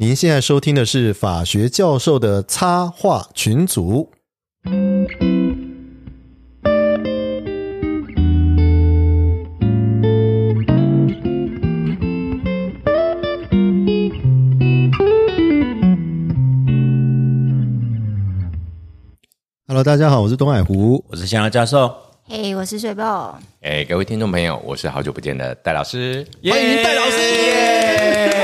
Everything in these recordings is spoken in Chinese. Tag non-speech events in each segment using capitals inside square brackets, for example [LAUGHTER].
您现在收听的是法学教授的插画群组。Hello，大家好，我是东海湖。我是香蕉教授，嘿我是水豹。哎，各位听众朋友，我是好久不见的戴老师，欢迎戴老师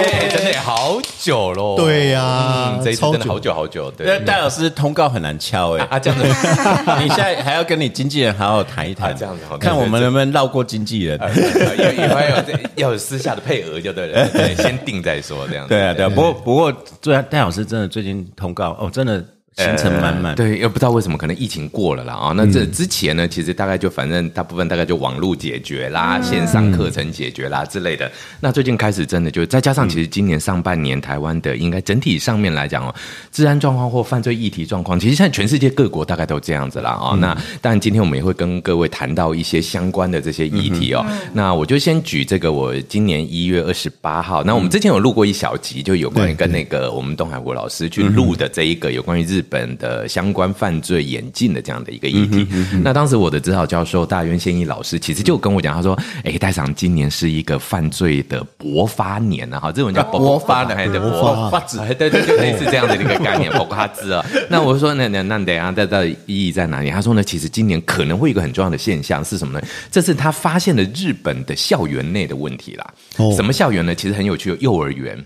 耶！真的好久喽，对呀嗯这一次超真的好久好久，对，戴老师通告很难敲哎、啊，这样子，[LAUGHS] 你现在还要跟你经纪人好好谈一谈，啊这样子好看我们能不能绕过经纪人。有以后要有要有私下的配额就对了，对，先定再说这样子。对啊，对啊，不过不过，对啊，戴老师真的最近通告哦，真的行程满满。呃对，又不知道为什么，可能疫情过了啦啊。那这之前呢，其实大概就反正大部分大概就网络解决啦，线上课程解决啦之类的。那最近开始真的就再加上，其实今年上半年台湾的应该整体上面来讲哦，治安状况或犯罪议题状况，其实现在全世界各国大概都这样子啦啊。那当然今天我们也会跟各位谈到一些相关的这些议题哦。那我就先举这个，我今年一月二十八号，那我们之前有录过一小集，就有关于跟那个我们东海国老师去录的这一个有关于日本的相关犯罪演进的这样的一个议题。那当时我的指导教授大渊宪一老师其实就跟我讲，他说：“哎，戴长今年是一个犯罪的勃发年啊，哈，这种叫勃发的勃勃发发子，对对，就类似这样的一个概念，[LAUGHS] 勃发子啊。那我就说，那那那等一下，这这意义在哪里？他说呢，其实今年可能会有一个很重要的现象是什么呢？这是他发现了日本的校园内的问题啦。哦什么校园呢？其实很有趣，幼儿园。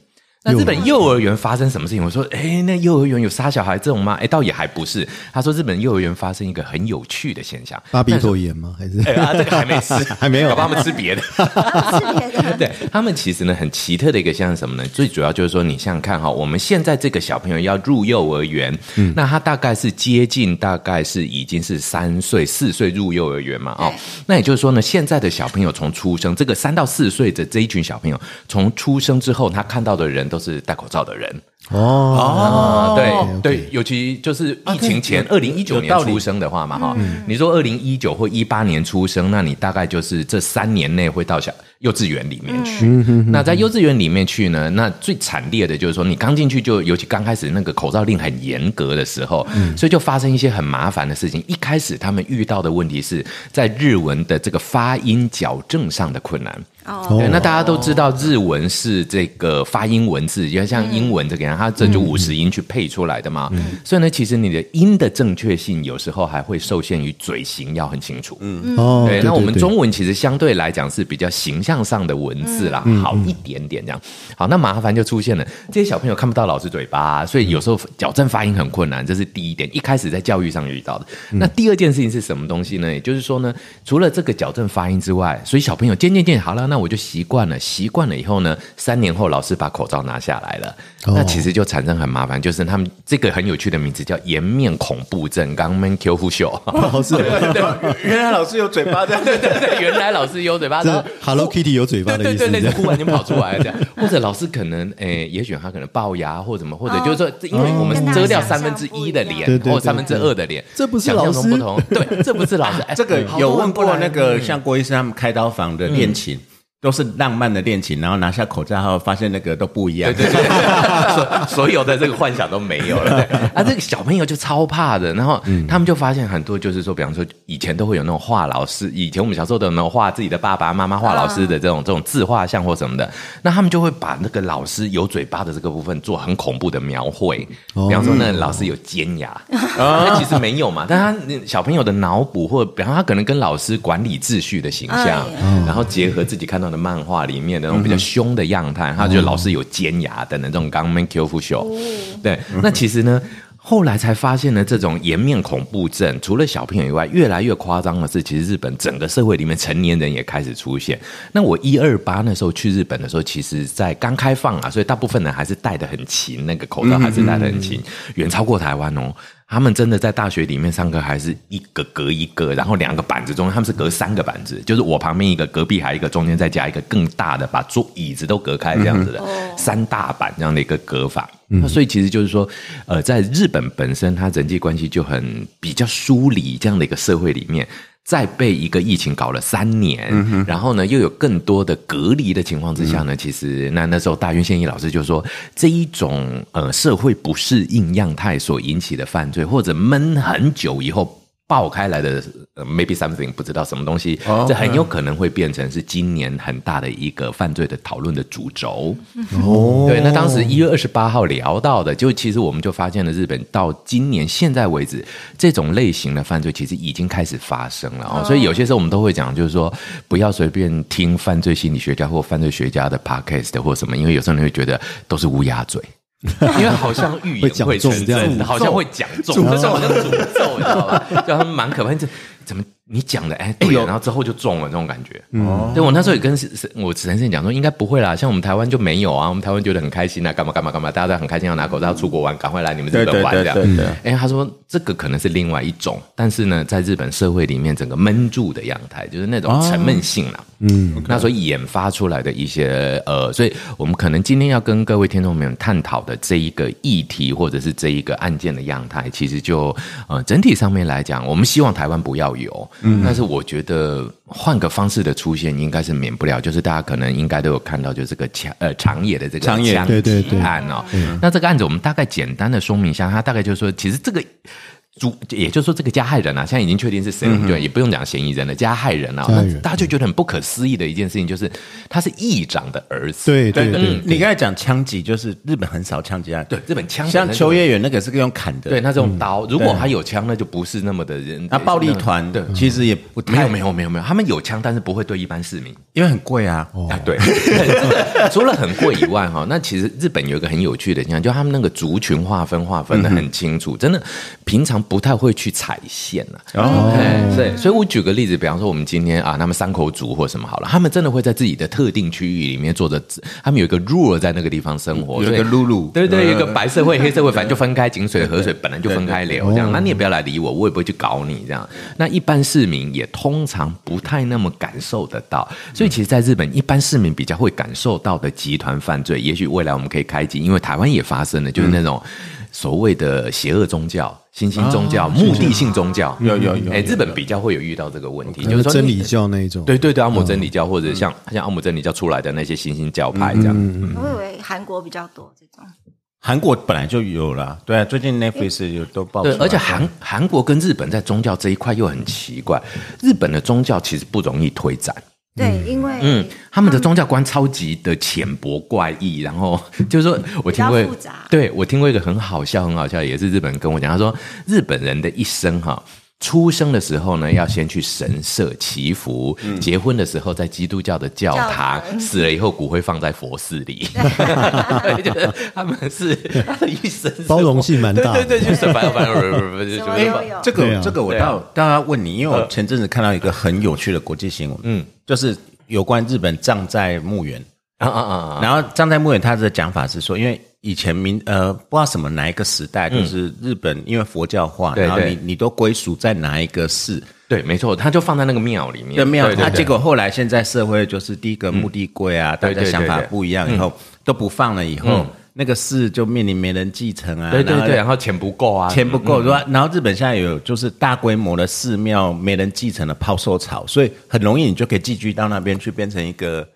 那日本幼儿园发生什么事情？我说，哎，那幼儿园有杀小孩这种吗？哎，倒也还不是。他说，日本幼儿园发生一个很有趣的现象。巴比妥盐吗？还是哎啊，这个还没吃，[LAUGHS] 还没有搞不好他们吃别的。[LAUGHS] 吃别的，[LAUGHS] 对他们其实呢很奇特的一个现象是什么呢？最主要就是说，你想想看哈，我们现在这个小朋友要入幼儿园，嗯那他大概是接近大概是已经是三岁四岁入幼儿园嘛哦，那也就是说呢，现在的小朋友从出生，这个三到四岁的这一群小朋友从出生之后，他看到的人都是戴口罩的人。哦，啊，对对，尤其就是疫情前，二零一九年出生的话嘛，哈，你说二零一九或一八年出生，那你大概就是这三年内会到小幼稚园里面去。那在幼稚园里面去呢，那最惨烈的就是说，你刚进去就，尤其刚开始那个口罩令很严格的时候，所以就发生一些很麻烦的事情。一开始他们遇到的问题是在日文的这个发音矫正上的困难。哦，对，那大家都知道日文是这个发音文字，就像英文这个样，它这就五十音去配出来的嘛。所以呢，其实你的音的正确性有时候还会受限于嘴型要很清楚。嗯，哦，对。那我们中文其实相对来讲是比较形象上的文字啦，好一点点这样。好，那麻烦就出现了，这些小朋友看不到老师嘴巴，所以有时候矫正发音很困难，这是第一点。一开始在教育上遇到的。那第二件事情是什么东西呢？也就是说呢，除了这个矫正发音之外，所以小朋友渐渐渐好了，那我就习惯了。习惯了以后呢，三年后老师把口罩拿下来了，哦那其实就产生很麻烦，就是他们这个很有趣的名字叫颜面恐怖症，刚刚 Q 夫秀。哦是原来老师有嘴巴的，对对对，原来老师有嘴巴，然后这 Hello Kitty 有嘴巴的意思，忽然间跑出来了这样，[LAUGHS] 或者老师可能诶，也许他可能龅牙或怎么，或者就是说，因为我们遮掉三分之一的脸对对对或三分之二的脸，这不是想象老师？中不同，对，这不是老师，哎 [LAUGHS] 这个有问过那个像郭医生他们开刀房的恋情。都是浪漫的恋情，然后拿下口罩后发现那个都不一样。对对对，[LAUGHS] 所所有的这个幻想都没有了。对 [LAUGHS] 啊，这个小朋友就超怕的，然后他们就发现很多，就是说，比方说以前都会有那种画老师，以前我们小时候都有那种画自己的爸爸妈妈、画老师的这种这种自画像或什么的，那他们就会把那个老师有嘴巴的这个部分做很恐怖的描绘，比方说那老师有尖牙，[LAUGHS] 那其实没有嘛，但他小朋友的脑补或比方他可能跟老师管理秩序的形象，然后结合自己看到的漫画里面的那种比较凶的样态，他觉得老是有尖牙等等这种刚 man Q 夫秀，对，那其实呢。后来才发现呢，这种颜面恐怖症，除了小朋友以外，越来越夸张的是，其实日本整个社会里面成年人也开始出现。那我一二八那时候去日本的时候，其实在刚开放啊，所以大部分人还是戴的很勤，那个口罩还是戴的很勤，远超过台湾哦。他们真的在大学里面上课，还是一个隔一个，然后两个板子中间，他们是隔三个板子，就是我旁边一个，隔壁还有一个，中间再加一个更大的，把桌椅子都隔开这样子的、三大板这样的一个隔法。那所以其实就是说，呃，在日本本身，它人际关系就很比较疏离这样的一个社会里面。再被一个疫情搞了三年，然后呢又有更多的隔离的情况之下呢，其实那那时候大渊宪一老师就说，这一种呃社会不适应样态所引起的犯罪，或者闷很久以后。爆开来的、呃、maybe something 不知道什么东西，这很有可能会变成是今年很大的一个犯罪的讨论的主轴。哦，对，那当时一月二十八号聊到的，就其实我们就发现了日本到今年现在为止，这种类型的犯罪其实已经开始发生了哦。所以有些时候我们都会讲，就是说不要随便听犯罪心理学家或犯罪学家的 podcast 或什么，因为有时候你会觉得都是乌鸦嘴。[LAUGHS] 因为好像预言会成真，好像会讲中，就是好像诅咒，你知道吧？就他们蛮可怕，这怎么？你讲的哎，对，然后之后就中了那种感觉。嗯，对我那时候也跟我陈先讲说，应该不会啦，像我们台湾就没有啊，我们台湾觉得很开心啊，干嘛干嘛干嘛，大家都很开心要拿口罩出国玩，赶快来你们日本玩这样。哎，他说这个可能是另外一种，但是呢，在日本社会里面，整个闷住的样态，就是那种沉闷性啦。嗯，那所以研发出来的一些呃，所以我们可能今天要跟各位听众朋友探讨的这一个议题，或者是这一个案件的样态，其实就呃整体上面来讲，我们希望台湾不要有。嗯，但是我觉得换个方式的出现，应该是免不了。就是大家可能应该都有看到，就这个长呃长野的这个长野对对对案哦。那这个案子我们大概简单的说明一下，它大概就是说，其实这个。主，也就是说，这个加害人啊，现在已经确定是谁了，对，也不用讲嫌疑人了。加害人。啊，那大家就觉得很不可思议的一件事情，就是他是议长的儿子。对对对，你刚才讲枪击，就是日本很少枪击案，对，日本枪像秋叶原那个是用砍的，对，他这种刀，如果他有枪，那就不是那么的人。那暴力团的其实也不没有没有没有没有，他们有枪，但是不会对一般市民，因为很贵啊。啊，对，[LAUGHS] 除了很贵以外，哈，那其实日本有一个很有趣的现象，就他们那个族群划分划分的很清楚，真的平常不太会去踩线呐。哦，对，所以我举个例子，比方说我们今天啊，他们三口组或什么好了，他们真的会在自己的特定区域里面做着，他们有一个 rule 在那个地方生活，有一个露露，对对，有一个白社会、黑社会，反正就分开，井水河水本来就分开流，这样，那你也不要来理我，我也不会去搞你这样。那一般市民也通常不太那么感受得到，所以其实，在日本，一般市民比较会感受到的集团犯罪，也许未来我们可以开机，因为台湾也发生了，就是那种所谓的邪恶宗教、新兴宗教、目的性宗教，有有有，哎，日本比较会有遇到这个问题，就是说真理教那一种，对对对，阿姆真理教或者像像阿姆真理教出来的那些新兴教派这样，我以为韩国比较多这种。韩国本来就有了，对啊，最近 Netflix 有都报。对，而且韩韩国跟日本在宗教这一块又很奇怪，日本的宗教其实不容易推展。对，因为嗯，他们的宗教观超级的浅薄怪异，然后 [LAUGHS] 就是说我听过，对我听过一个很好笑、很好笑，也是日本人跟我讲，他说日本人的一生哈。出生的时候呢，要先去神社祈福；结婚的时候在基督教的教堂；死了以后骨灰放在佛寺里。[LAUGHS] 就是他们是他的一生包容性蛮大，对对，就是反反反正不不不，这个这个我倒倒要问你，因为我前阵子看到一个很有趣的国际新闻，嗯，就是有关日本葬在墓园啊啊啊，然后葬在墓园，他的讲法是说，因为。以前明呃不知道什么哪一个时代，就是日本因为佛教化，然后你你都归属在哪一个寺？对，没错，他就放在那个庙里面。对庙，那结果后来现在社会就是第一个墓地贵啊，大家想法不一样，以后都不放了，以后那个寺就面临没人继承啊。对对对，然后钱不够啊，钱不够是吧？然后日本现在有就是大规模的寺庙没人继承的抛售潮，所以很容易你就可以寄居到那边去，变成一个。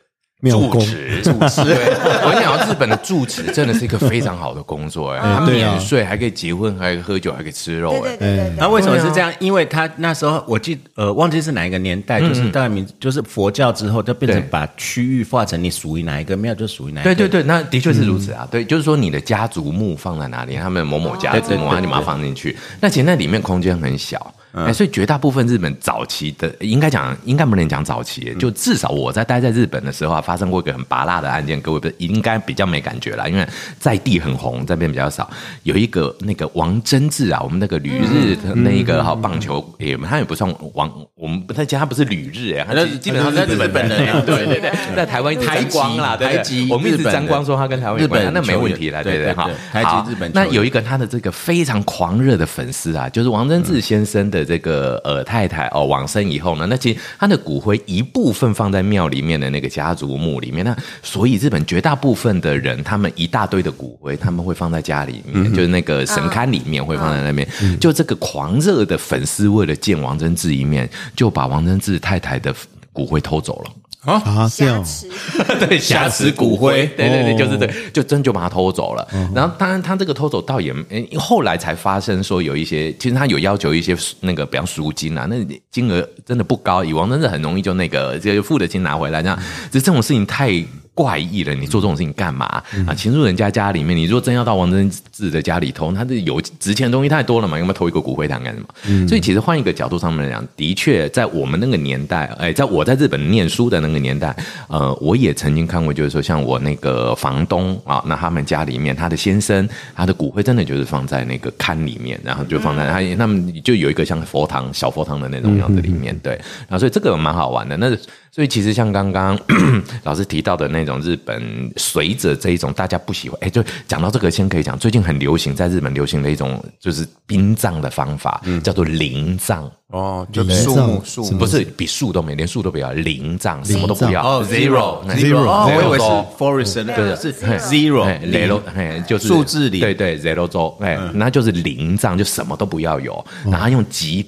住持，住持，[LAUGHS] 我跟你讲，日本的住持真的是一个非常好的工作哎，他免税，还可以结婚，还可以喝酒，还可以吃肉哎。那为什么是这样？因为他那时候我记呃忘记是哪一个年代，就是大概名就是佛教之后，就变成把区域划成你属于哪一个庙就属于哪。对对对，那的确是如此啊。对，就是说你的家族墓放在哪里，他们某某家族墓，你把它放进去，那其实那里面空间很小。哎，所以绝大部分日本早期的，应该讲，应该不能讲早期，就至少我在待在日本的时候啊，发生过一个很拔辣的案件，各位不应该比较没感觉啦，因为在地很红，这边比较少。有一个那个王贞治啊，我们那个旅日的那一个哈棒球，也他也不算王，我们不太讲他不是旅日哎，他基本上在日本人，对对对，[LAUGHS] 在台湾台光啦，台籍，我们一直沾光说他跟台湾日本，那没问题了，对对哈。台籍日本，那有一个他的这个非常狂热的粉丝啊，就是王贞治先生的。的这个呃太太哦往生以后呢，那其实他的骨灰一部分放在庙里面的那个家族墓里面，那所以日本绝大部分的人，他们一大堆的骨灰，他们会放在家里面，就是那个神龛里面会放在那边。就这个狂热的粉丝为了见王贞治一面，就把王贞治太太的骨灰偷走了。啊，这样，[LAUGHS] 对，瑕疵骨灰，对对对，就是对，就真就把他偷走了。然后，当然，他这个偷走倒也，后来才发生说有一些，其实他有要求一些那个，比方赎金啊，那金额真的不高，以往真的很容易就那个就付的金拿回来，这样，只是这种事情太。怪异了，你做这种事情干嘛啊？侵入人家家里面，你如果真要到王贞治的家里偷，他的有值钱的东西太多了嘛，有没有偷一个骨灰坛干什么？所以其实换一个角度上面来讲，的确在我们那个年代，哎，在我在日本念书的那个年代，呃，我也曾经看过，就是说像我那个房东啊，那他们家里面他的先生，他的骨灰真的就是放在那个龛里面，然后就放在他他们就有一个像佛堂小佛堂的那种样子里面，对，然后所以这个蛮好玩的。那所以其实像刚刚 [COUGHS] 老师提到的那种日本随着这一种大家不喜欢，哎，就讲到这个先可以讲，最近很流行在日本流行的一种就是殡葬的方法，叫做灵葬哦，就树木树不是比树都没，连树都不要，灵葬什么都不要哦，zero zero，我以为是 forest 那个是 zero zero，就是数字里对对 zero 周，哎，那就是灵葬，就什么都不要有，然后用极。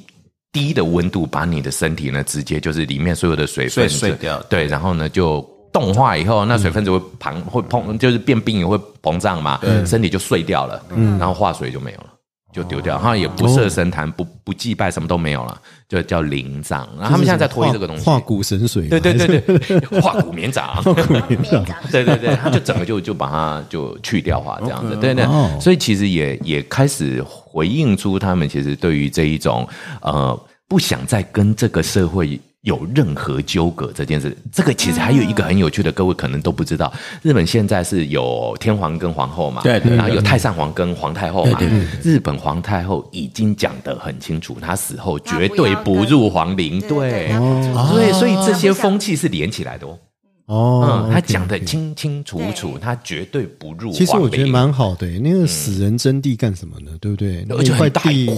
低的温度把你的身体呢，直接就是里面所有的水分碎掉，对，然后呢就冻化以后，那水分子会膨会膨，就是变冰也会膨胀嘛，身体就碎掉了，然后化水就没有了。就丢掉，然后也不设神坛，不不祭拜，什么都没有了，就叫灵葬。然后他们现在在推这个东西，化骨神水，对对对对，[LAUGHS] 化骨绵掌，化骨绵掌，[LAUGHS] 对对对，他就整个就就把它就去掉化这样子，对对。所以其实也也开始回应出他们其实对于这一种呃不想再跟这个社会。有任何纠葛这件事，这个其实还有一个很有趣的，各位可能都不知道。日本现在是有天皇跟皇后嘛，对，然后有太上皇跟皇太后嘛。日本皇太后已经讲得很清楚，她死后绝对不入皇陵，对，所以所以这些风气是连起来的哦。哦，他讲的清清楚楚，他绝对不入。其实我觉得蛮好的，那个死人真地干什么呢？对不对？而且块地，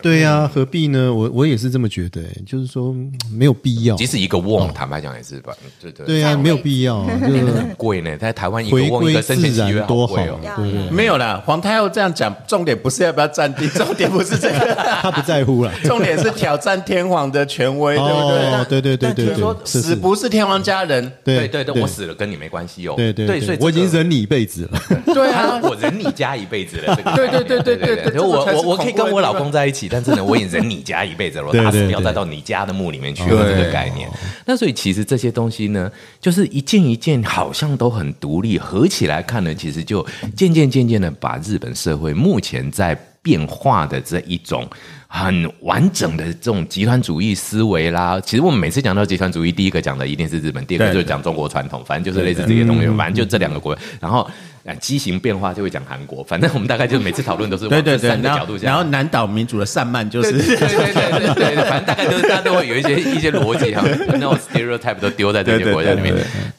对呀，何必呢？我我也是这么觉得，就是说没有必要。即使一个瓮，坦白讲也是吧，对对对呀，没有必要，[LAUGHS] 很贵呢。在台湾一个瓮一个生前契约多好，对对？没有啦，皇太后这样讲，重点不是要不要占地，[LAUGHS] 重点不是这个，他不在乎了。[LAUGHS] 重点是挑战天皇的权威，对不对？对对对对对，死不是天皇家人，对对对，我死了跟你。没关系哦，对对对，所以我已经忍你一辈子了。[LAUGHS] 对啊，我忍你家一辈子了。对对对对对对，我我我可以跟我老公在一起，但是呢，我也忍你家一辈子了。打死不要再到你家的墓里面去了，这个概念。那所以其实这些东西呢，就是一件一件好像都很独立，合起来看呢，其实就渐渐渐渐的把日本社会目前在变化的这一种。很完整的这种集团主义思维啦，其实我们每次讲到集团主义，第一个讲的一定是日本，第二个就是讲中国传统，反正就是类似这些东西，反正就这两个国，然后。畸形变化就会讲韩国，反正我们大概就每次讨论都是对对对，三个角度讲。然后南岛民主的散漫就是对对对对对，反正大概大家都会有一些一些逻辑哈，那种 stereotype 都丢在这些国家里面。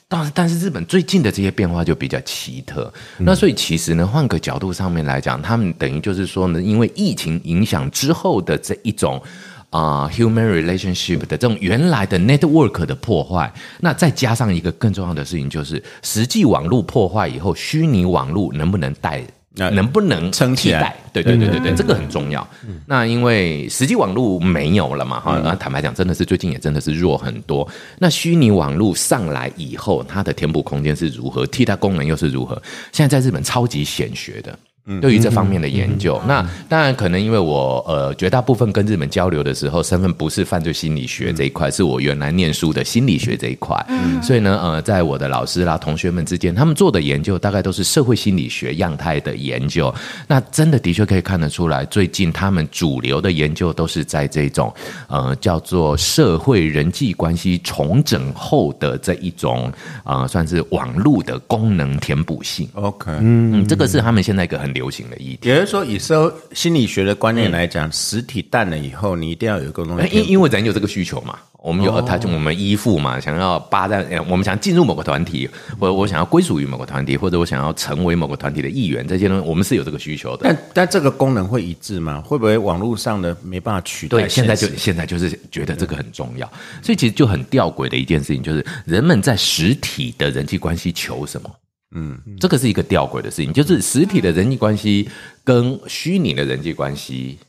但是但是日本最近的这些变化就比较奇特，那所以其实呢，换个角度上面来讲，他们等于就是说呢，因为疫情影响之后的这一种。啊，human relationship 的这种原来的 network 的破坏，那再加上一个更重要的事情，就是实际网络破坏以后，虚拟网络能不能带，能不能撑起来？对对对对对，这个很重要。那因为实际网络没有了嘛，哈，那坦白讲，真的是最近也真的是弱很多。那虚拟网络上来以后，它的填补空间是如何？替代功能又是如何？现在在日本超级显学的。对于这方面的研究，那当然可能因为我呃绝大部分跟日本交流的时候，身份不是犯罪心理学这一块，是我原来念书的心理学这一块，所以呢呃，在我的老师啦、同学们之间，他们做的研究大概都是社会心理学样态的研究。那真的的确可以看得出来，最近他们主流的研究都是在这种呃叫做社会人际关系重整后的这一种呃算是网络的功能填补性。OK，嗯，这个是他们现在一个很。流行的议题，也就是说，以收心理学的观念来讲，实体淡了以后，你一定要有一个东西。因因为人有这个需求嘛，我们有他就我们依附嘛，想要霸占，我们想进入某个团体，或者我想要归属于某个团体，或者我想要成为某个团体的一员，这些东西我们是有这个需求的。但但这个功能会一致吗？会不会网络上的没办法取代？对，现在就现在就是觉得这个很重要，所以其实就很吊诡的一件事情，就是人们在实体的人际关系求什么？嗯，这个是一个吊诡的事情，就是实体的人际关系跟虚拟的人际关系。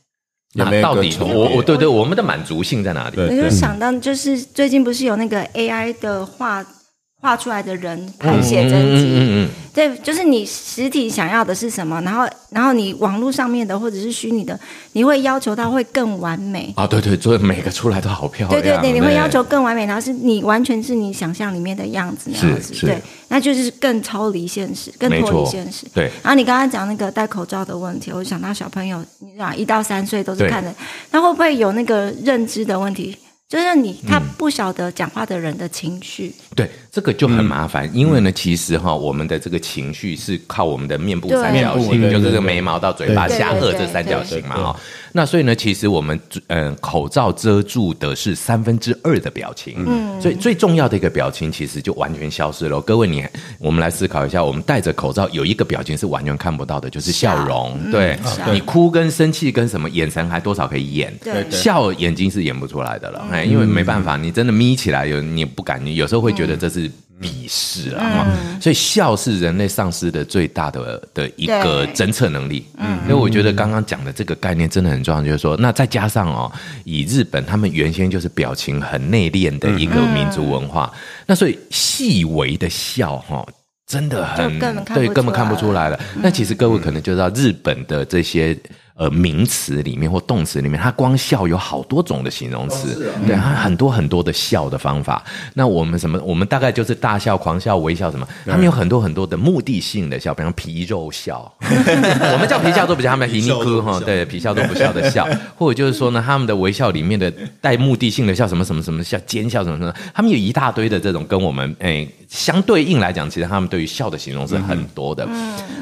那到底我我对对我们的满足性在哪里？我就想到就是最近不是有那个 AI 的画。画出来的人拍写真集，对，就是你实体想要的是什么，然后，然后你网络上面的或者是虚拟的，你会要求它会更完美啊？对对，所以每个出来都好漂亮。对对对，你会要求更完美，然后是你完全是你想象里面的样子那样子，对，那就是更超离现实，更脱离现实。对。然后你刚刚讲那个戴口罩的问题，我就想到小朋友，你讲一到三岁都是看的，那会不会有那个认知的问题？就是你，他不晓得讲话的人的情绪。对，这个就很麻烦，因为呢，其实哈，我们的这个情绪是靠我们的面部三角形，就是这个眉毛到嘴巴下颚这三角形嘛，哈。那所以呢，其实我们嗯，口罩遮住的是三分之二的表情，嗯，所以最重要的一个表情其实就完全消失了。各位，你我们来思考一下，我们戴着口罩有一个表情是完全看不到的，就是笑。容。对，你哭跟生气跟什么眼神还多少可以演，对，笑眼睛是演不出来的了，哎，因为没办法，你真的眯起来有你不敢，你有时候会觉得这是。鄙视啊，所以笑是人类丧失的最大的的一个侦测能力。嗯，因为我觉得刚刚讲的这个概念真的很重要，就是说，那再加上哦，以日本他们原先就是表情很内敛的一个民族文化，那所以细微的笑哈，真的很对，根本看不出来了。那其实各位可能就知道日本的这些。呃，名词里面或动词里面，它光笑有好多种的形容词，对，它很多很多的笑的方法。那我们什么？我们大概就是大笑、狂笑、微笑什么？他们有很多很多的目的性的笑，比方皮肉笑，[LAUGHS] 我们叫皮笑都不叫他们皮尼科哈，对，皮笑都不笑的笑，[LAUGHS] 或者就是说呢，他们的微笑里面的带目的性的笑，什么什么什么笑，奸笑什么什么，他们有一大堆的这种跟我们哎相对应来讲，其实他们对于笑的形容是很多的。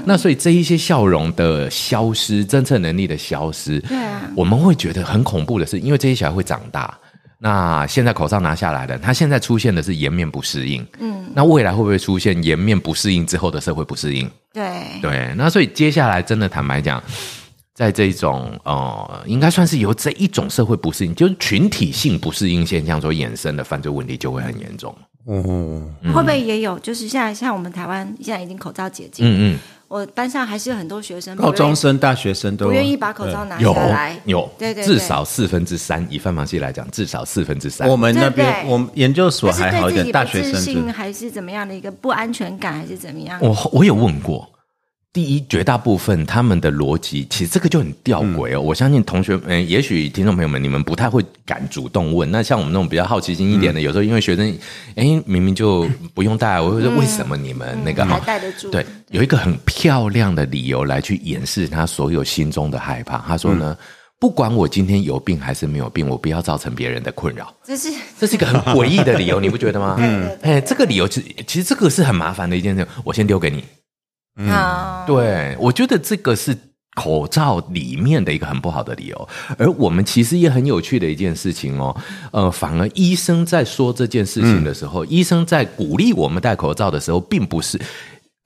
那所以这一些笑容的消失，侦测能力。的消失，对啊，我们会觉得很恐怖的是，因为这些小孩会长大。那现在口罩拿下来了，他现在出现的是颜面不适应，嗯，那未来会不会出现颜面不适应之后的社会不适应？对对，那所以接下来真的坦白讲，在这种呃，应该算是由这一种社会不适应，就是群体性不适应现象所衍生的犯罪问题就会很严重。嗯，会不会也有？就是现在像我们台湾现在已经口罩解禁，嗯嗯。我班上还是有很多学生，高中生、大学生都不愿意把口罩拿下来。有，对对，至少四分之三，以范芒系来讲，至少四分之三。我们那边，我们研究所还好一点，大学生还是怎么样的一个不安全感，还是怎么样？我我有问过。第一，绝大部分他们的逻辑，其实这个就很吊诡哦。我相信同学，嗯，也许听众朋友们，你们不太会敢主动问。那像我们那种比较好奇心一点的，有时候因为学生，哎，明明就不用带，我会说为什么你们那个还带得住？对，有一个很漂亮的理由来去掩饰他所有心中的害怕。他说呢，不管我今天有病还是没有病，我不要造成别人的困扰。这是这是一个很诡异的理由，[LAUGHS] 你不觉得吗？嗯，哎，这个理由其实其实这个是很麻烦的一件事。我先丢给你。嗯，对，我觉得这个是口罩里面的一个很不好的理由，而我们其实也很有趣的一件事情哦，呃，反而医生在说这件事情的时候，医生在鼓励我们戴口罩的时候，并不是。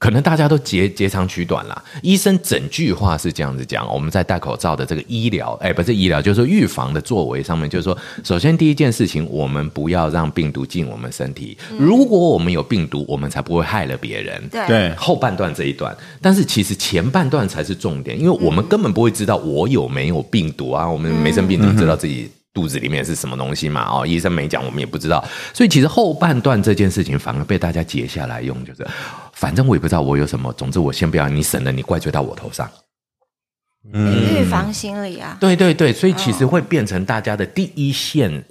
可能大家都截截长取短了。医生整句话是这样子讲：我们在戴口罩的这个医疗，哎，不是医疗，就是说预防的作为上面，就是说，首先第一件事情，我们不要让病毒进我们身体。如果我们有病毒，我们才不会害了别人。对，后半段这一段，但是其实前半段才是重点，因为我们根本不会知道我有没有病毒啊，我们没生病怎么知道自己？肚子里面是什么东西嘛？哦，医生没讲，我们也不知道。所以其实后半段这件事情反而被大家截下来用，就是反正我也不知道我有什么。总之我先不要你省了，你怪罪到我头上。嗯预防心理啊，对对对，所以其实会变成大家的第一线，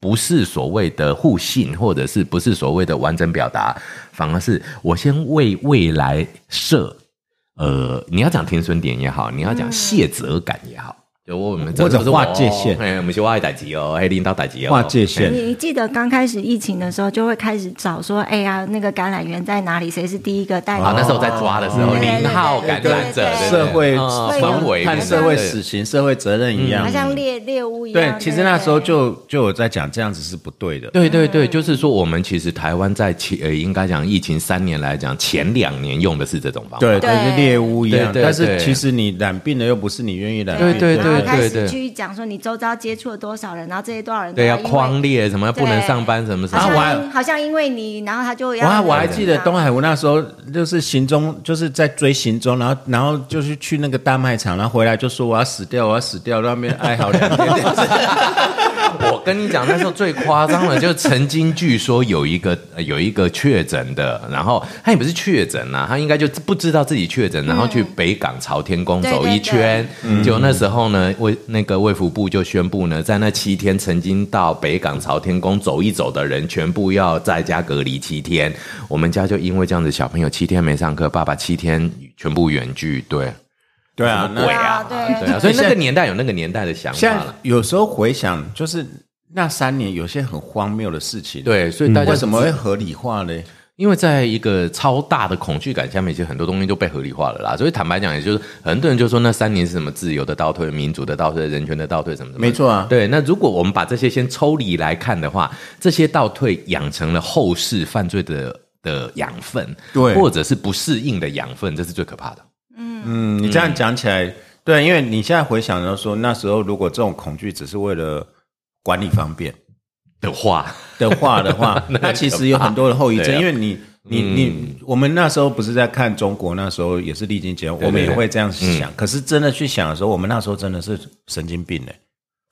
不是所谓的互信，或者是不是所谓的完整表达，反而是我先为未来设。呃，你要讲停损点也好，你要讲卸责感也好。就我们或者划界限，哎，我们是画代级哦，还领导代级哦，划界限。你记得刚开始疫情的时候，就会开始找说，哎呀，那个感染源在哪里？谁是第一个带？啊，那时候在抓的时候，零号感染者，社会氛围，看社会死刑、社会责任一样，好像猎猎物一样。对，其实那时候就就有在讲，这样子是不对的。对对对，就是说，我们其实台湾在前呃，应该讲疫情三年来讲，前两年用的是这种方法，对，就是猎物一样。但是其实你染病了，又不是你愿意染，对对对对对。讲说你周遭接触了多少人，然后这些多少人对要框列什么不能上班什么什么，好像好像因为你，然后他就要。哇，我还记得东海湖那时候就是行踪，就是在追行踪，然后然后就是去那个大卖场，然后回来就说我要死掉，我要死掉，那边哀嚎两天。[LAUGHS] 我跟你讲，那时候最夸张的，就曾经据说有一个有一个确诊的，然后他也不是确诊呐，他应该就不知道自己确诊，然后去北港朝天宫走一圈，就那时候呢，卫那个卫福部就宣布呢，在那七天曾经到北港朝天宫走一走的人，全部要在家隔离七天。我们家就因为这样子，小朋友七天没上课，爸爸七天全部远距，对。对啊，鬼啊，对啊，所以那个年代有那个年代的想法了。有时候回想，就是那三年有些很荒谬的事情。对，所以大家为什么会合理化呢？因为在一个超大的恐惧感下面，其实很多东西都被合理化了啦。所以坦白讲，也就是很多人就说那三年是什么自由的倒退、民主的倒退、人权的倒退什么什么。没错啊，对。那如果我们把这些先抽离来看的话，这些倒退养成了后世犯罪的的养分，对，或者是不适应的养分，这是最可怕的。嗯，你这样讲起来，对，因为你现在回想到说，那时候如果这种恐惧只是为了管理方便的话的话的话，[LAUGHS] 那其实有很多的后遗症。因为你你你，我们那时候不是在看中国，那时候也是历经劫，我们也会这样想。可是真的去想的时候，我们那时候真的是神经病嘞。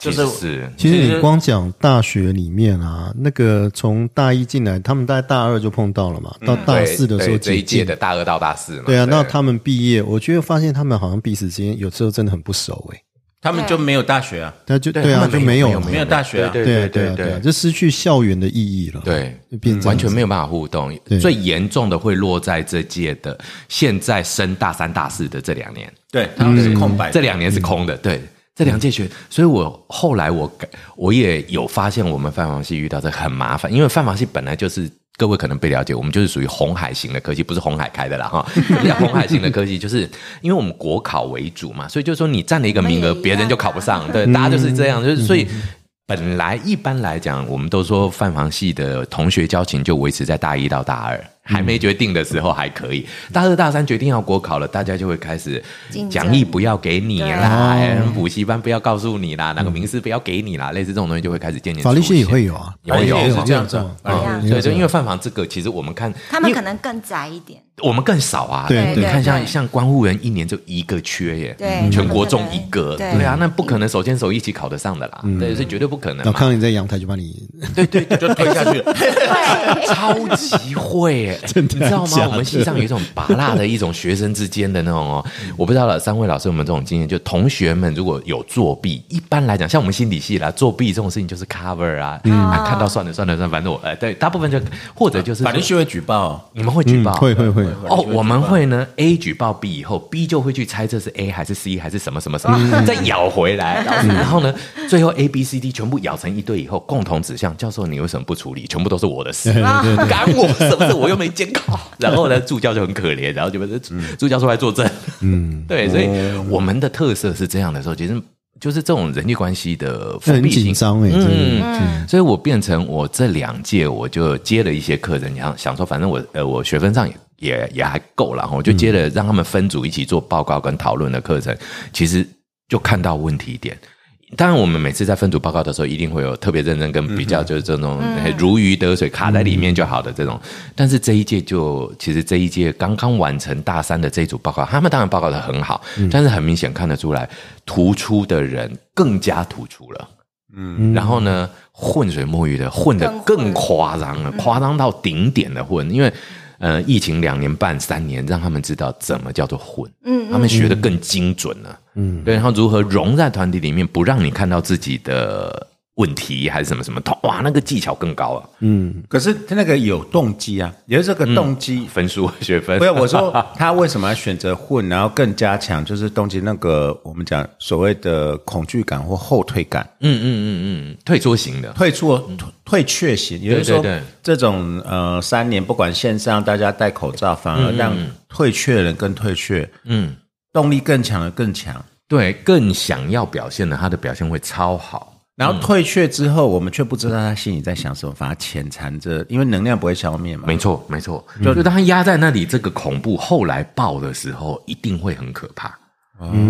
就是，其实你光讲大学里面啊，那个从大一进来，他们在大二就碰到了嘛，到大四的时候这一届的大二到大四嘛，对啊，那他们毕业，我觉得发现他们好像彼此之间有时候真的很不熟诶，他们就没有大学啊，他就对啊，就没有。没有大学啊，对对对对，就失去校园的意义了，对，变完全没有办法互动，最严重的会落在这届的现在升大三大四的这两年，对，他们是空白，这两年是空的，对。这两届学，所以我后来我我也有发现，我们泛房系遇到这很麻烦，因为泛房系本来就是各位可能不了解，我们就是属于红海型的科技，不是红海开的啦哈。[LAUGHS] 红海型的科技，就是因为我们国考为主嘛，所以就是说你占了一个名额，别人就考不上，对，大家就是这样，就是所以本来一般来讲，我们都说泛房系的同学交情就维持在大一到大二。还没决定的时候还可以，大二大三决定要国考了，大家就会开始讲义不要给你啦，补习班不要告诉你啦，那个名师不要给你啦，类似这种东西就会开始渐渐。法律系也会有啊，有有。是这样子，对，就因为犯法这个，其实我们看他们可能更窄一点。我们更少啊，对，你看像像关护员一年就一个缺耶，对，全国中一个，对啊，那不可能手牵手一起考得上的啦，对，是绝对不可能。我看到你在阳台就把你，对对，就推下去，[LAUGHS] 超级会，你知道吗？我们系上有一种拔辣的一种学生之间的那种哦，我不知道了，三位老师有没有这种经验？就同学们如果有作弊，一般来讲，像我们心理系啦，作弊这种事情就是 cover 啊，啊，看到算了算了算，反正我哎，对，大部分就或者就是法律系会举报，你们会举报？会会会哦，我们。会呢？A 举报 B 以后，B 就会去猜这是 A 还是 C 还是什么什么什么，再咬回来。然后呢，最后 A、B、C、D 全部咬成一堆以后，共同指向教授，你为什么不处理？全部都是我的事，干我什么事？我又没监考。然后呢，助教就很可怜，然后就助教出来作证。嗯，[LAUGHS] 对，所以我们的特色是这样的时候，其实就是这种人际关系的很紧张哎。嗯，所以我变成我这两届我就接了一些客人，想想说，反正我呃我学分上也。也也还够了，我就接着让他们分组一起做报告跟讨论的课程，其实就看到问题点。当然，我们每次在分组报告的时候，一定会有特别认真跟比较，就是这种如鱼得水卡在里面就好的这种。但是这一届就其实这一届刚刚完成大三的这一组报告，他们当然报告的很好，但是很明显看得出来，突出的人更加突出了。嗯，然后呢，浑水摸鱼的混的更夸张了，夸张到顶点的混，因为。呃，疫情两年半三年，让他们知道怎么叫做混，嗯，他们学的更精准了，嗯，对，然后如何融在团体里面，不让你看到自己的问题还是什么什么，哇，那个技巧更高了。嗯，可是他那个有动机啊，也是这个动机分数学分。不是我说 [LAUGHS] 他为什么要选择混，然后更加强，就是动机那个我们讲所谓的恐惧感或后退感。嗯嗯嗯嗯，退缩型的，退出退却型，也就是说这种呃三年不管线上大家戴口罩，反而让退却的人更退却。嗯，动力更强的更强，对，更想要表现的，他的表现会超好。然后退却之后，我们却不知道他心里在想什么，反而潜藏着，因为能量不会消灭嘛。没错，没错，就就当他压在那里，这个恐怖后来爆的时候，一定会很可怕。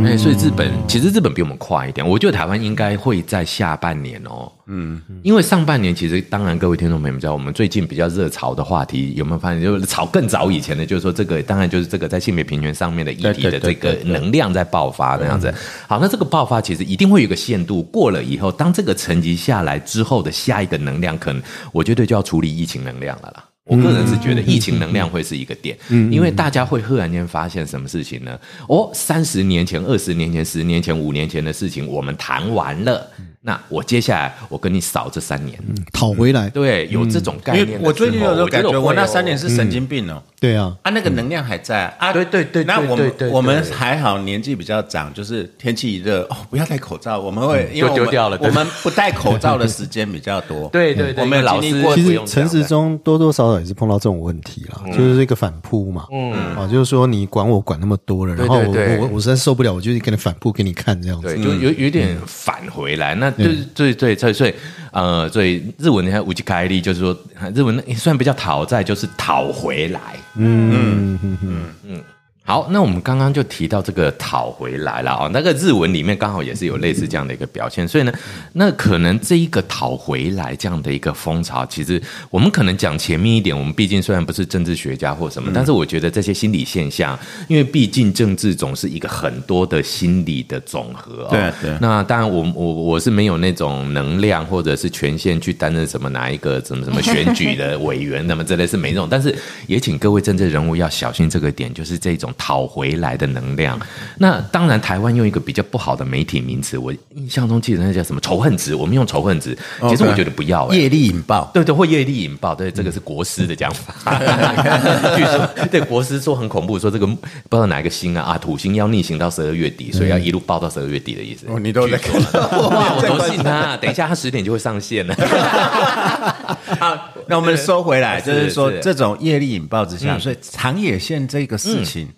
哎，所以日本其实日本比我们快一点，我觉得台湾应该会在下半年哦。嗯，因为上半年其实当然各位听众朋友们知道，我们最近比较热潮的话题有没有发现？就是炒更早以前的，就是说这个当然就是这个在性别平权上面的议题的这个能量在爆发那样子。好，那这个爆发其实一定会有一个限度，过了以后，当这个层级下来之后的下一个能量，可能我觉得就要处理疫情能量了啦。我个人是觉得疫情能量会是一个点，因为大家会忽然间发现什么事情呢？哦，三十年前、二十年前、十年前、五年前的事情，我们谈完了。那我接下来我跟你扫这三年，讨回来。对，有这种概念。我最近有时候感觉我那三年是神经病哦。对啊，啊，那个能量还在啊。对对对。那我们我们还好，年纪比较长，就是天气一热哦，不要戴口罩，我们会就丢掉了。我们不戴口罩的时间比较多。[LAUGHS] 对对对。我们老师其实城市中多多少少也是碰到这种问题了，就是一个反扑嘛。嗯啊，就是说你管我管那么多了，然后我我我实在受不了，我就跟你反扑给你看这样子。就有有点返回来，那对对对。所以，所以，呃，所以日文你看无极开力，就是说日文也算比较讨债，就是讨回来。嗯嗯嗯嗯。好，那我们刚刚就提到这个讨回来了哦，那个日文里面刚好也是有类似这样的一个表现，所以呢，那可能这一个讨回来这样的一个风潮，其实我们可能讲前面一点，我们毕竟虽然不是政治学家或什么，但是我觉得这些心理现象，因为毕竟政治总是一个很多的心理的总和哦。对对。那当然，我我我是没有那种能量或者是权限去担任什么哪一个什么什么选举的委员，那么这类是没这种，但是也请各位政治人物要小心这个点，就是这种。讨回来的能量，那当然，台湾用一个比较不好的媒体名词，我印象中记得那叫什么仇恨值，我们用仇恨值，其实我觉得不要，业力引爆，对对，会业力引爆，对，这个是国师的讲法，[LAUGHS] 据说对国师说很恐怖，说这个不知道哪一个星啊啊，土星要逆行到十二月底，所以要一路爆到十二月底的意思。哦，你都在看，[LAUGHS] 哇，我都信他，等一下他十点就会上线了。[LAUGHS] 好，那我们收回来，就是说这种业力引爆之下，所以长野县这个事情。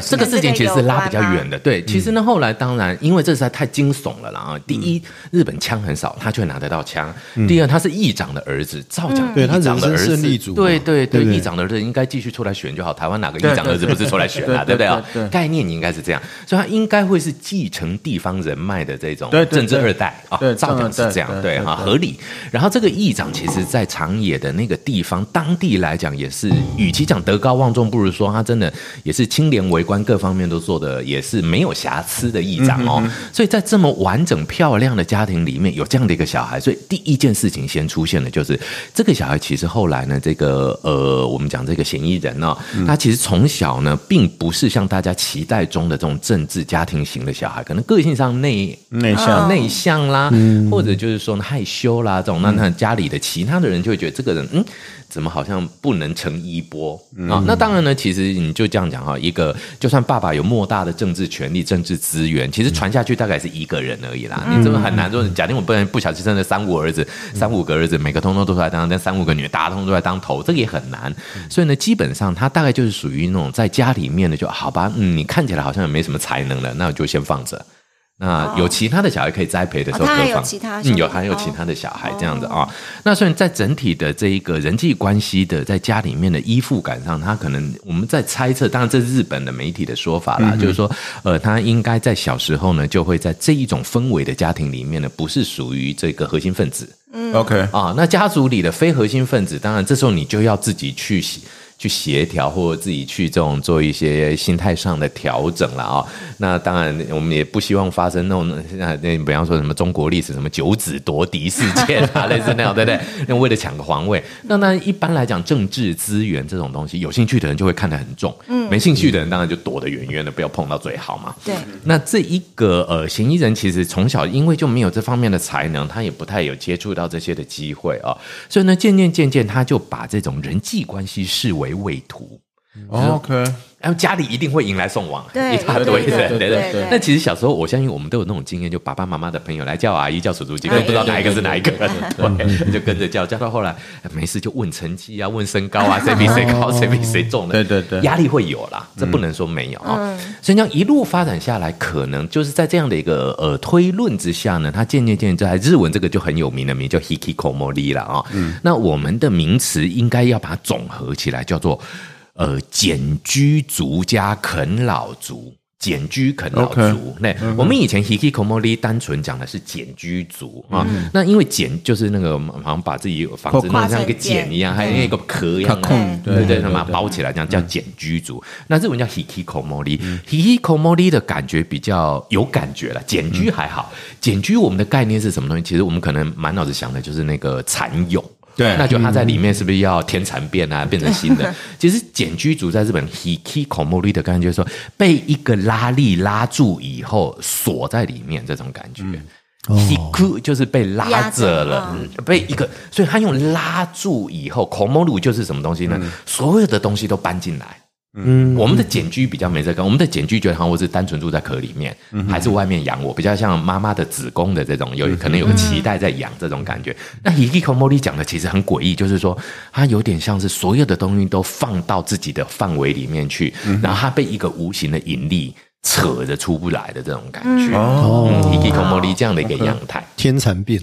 这个事情其实是拉比较远的，对。其实呢，后来当然，因为这实在太惊悚了啦啊！第一，日本枪很少，他却拿得到枪；第二，他是议长的儿子，照讲议长的儿子，对对对，议长的儿子应该继续出来选就好。台湾哪个议长儿子不是出来选啊？对不对啊？概念应该是这样，所以他应该会是继承地方人脉的这种政治二代啊。照讲是这样，对哈，合理。然后这个议长其实，在长野的那个地方当地来讲，也是与其讲德高望重，不如说他真的也是清廉。围观各方面都做的也是没有瑕疵的议长哦，所以在这么完整漂亮的家庭里面有这样的一个小孩，所以第一件事情先出现的就是这个小孩。其实后来呢，这个呃，我们讲这个嫌疑人呢，他其实从小呢，并不是像大家期待中的这种政治家庭型的小孩，可能个性上内内向内向啦，或者就是说害羞啦这种，那那家里的其他的人就会觉得这个人嗯。怎么好像不能成衣钵啊？那当然呢，其实你就这样讲哈，一个就算爸爸有莫大的政治权力、政治资源，其实传下去大概是一个人而已啦。你这么很难说，假定我不能不小心生了三五儿子、三五个儿子，每个通通都出来当，但三五个女，大家通通都来当头，这个也很难。所以呢，基本上他大概就是属于那种在家里面的，就好吧，嗯，你看起来好像也没什么才能了，那我就先放着。那有其他的小孩可以栽培的时候，他有其他，嗯，有还有其他的小孩这样子啊。那所以在整体的这一个人际关系的在家里面的依附感上，他可能我们在猜测，当然这是日本的媒体的说法啦，就是说，呃，他应该在小时候呢，就会在这一种氛围的家庭里面呢，不是属于这个核心分子。嗯，OK 啊，那家族里的非核心分子，当然这时候你就要自己去。去协调，或者自己去这种做一些心态上的调整了啊。那当然，我们也不希望发生那种那那，比方说什么中国历史什么九子夺嫡事件啊，[LAUGHS] 类似那样，对不对？那为了抢个皇位，那那一般来讲，政治资源这种东西，有兴趣的人就会看得很重，嗯，没兴趣的人当然就躲得远远的，不要碰到最好嘛。对。那这一个呃，嫌疑人其实从小因为就没有这方面的才能，他也不太有接触到这些的机会啊，所以呢，渐渐渐渐，他就把这种人际关系视为为畏途。OK。然后家里一定会迎来送往，一大堆人，对对。那其实小时候，我相信我们都有那种经验，就爸爸妈妈的朋友来叫阿姨、叫叔叔，几个不知道哪一个是哪一个，对，[LAUGHS] 就跟着叫，叫到后来没事就问成绩啊，问身高啊，谁比谁高，谁比谁重的，对对对，压力会有啦，这不能说没有啊。所以这样一路发展下来，可能就是在这样的一个呃推论之下呢，它渐渐渐渐在日文这个就很有名的名叫 hikikomori 了啊。那我们的名词应该要把它总合起来，叫做。呃，简居族加啃老族，简居啃老族。那我们以前 hikikomori 单纯讲的是简居族啊。那因为简就是那个好像把自己房子弄像一个茧一样，还有那个壳一样，对对，什么包起来这样叫简居族。那日文叫 hikikomori，hikikomori 的感觉比较有感觉了。简居还好，简居我们的概念是什么东西？其实我们可能满脑子想的就是那个蚕蛹。对，那就他在里面是不是要天蚕变啊，变成新的？[LAUGHS] 其实简居族在日本，hiki komori 的感觉，就是说被一个拉力拉住以后锁在里面这种感觉。hiku 就是被拉着了，被一个，所以他用拉住以后，komori 就是什么东西呢？所有的东西都搬进来。嗯，我们的简居比较没这个，我们的简居觉得好像我是单纯住在壳里面，还是外面养我，比较像妈妈的子宫的这种，有可能有个脐带在养这种感觉。那 Hikikomori 讲的其实很诡异，就是说它有点像是所有的东西都放到自己的范围里面去，然后它被一个无形的引力扯着出不来的这种感觉。哦，Hikikomori 这样的一个样态，天蚕变。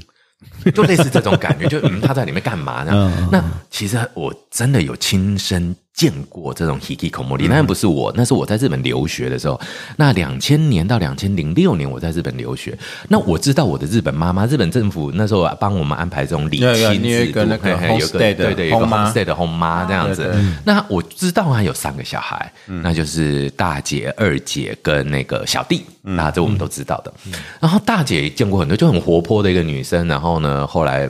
就类似这种感觉，就嗯，他在里面干嘛呢？那其实我真的有亲身见过这种 hikikomori，那不是我，那是我在日本留学的时候。那两千年到两千零六年，我在日本留学。那我知道我的日本妈妈，日本政府那时候帮我们安排这种礼亲制度，有个有个对对，有个 homestay 的 home 妈这样子。那我知道啊，有三个小孩，那就是大姐、二姐跟那个小弟。那这我们都知道的。然后大姐见过很多，就很活泼的一个女生。然后呢，后来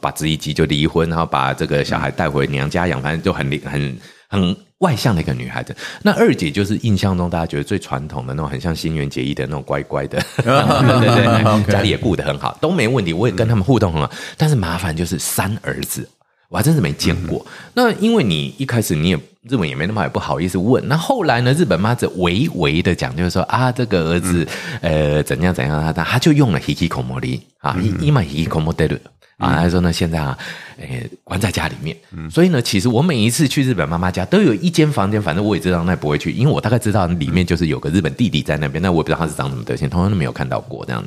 把子一急就离婚，然后把这个小孩带回娘家养，反正就很很很外向的一个女孩子。那二姐就是印象中大家觉得最传统的那种，很像新垣结衣的那种乖乖的，对对对，家里也顾得很好，都没问题。我也跟他们互动很好，但是麻烦就是三儿子。我还真是没见过。那因为你一开始你也日本也没那么也不好意思问。那后来呢，日本妈子唯唯的讲，就是说啊，这个儿子呃怎样怎样，他他就用了 hikikomori 啊，伊玛 hikikomori 啊，他说呢现在啊，呃关在家里面。所以呢，其实我每一次去日本妈妈家，都有一间房间，反正我也知道那不会去，因为我大概知道里面就是有个日本弟弟在那边，那我也不知道他是长什么德行，通常都没有看到过这样。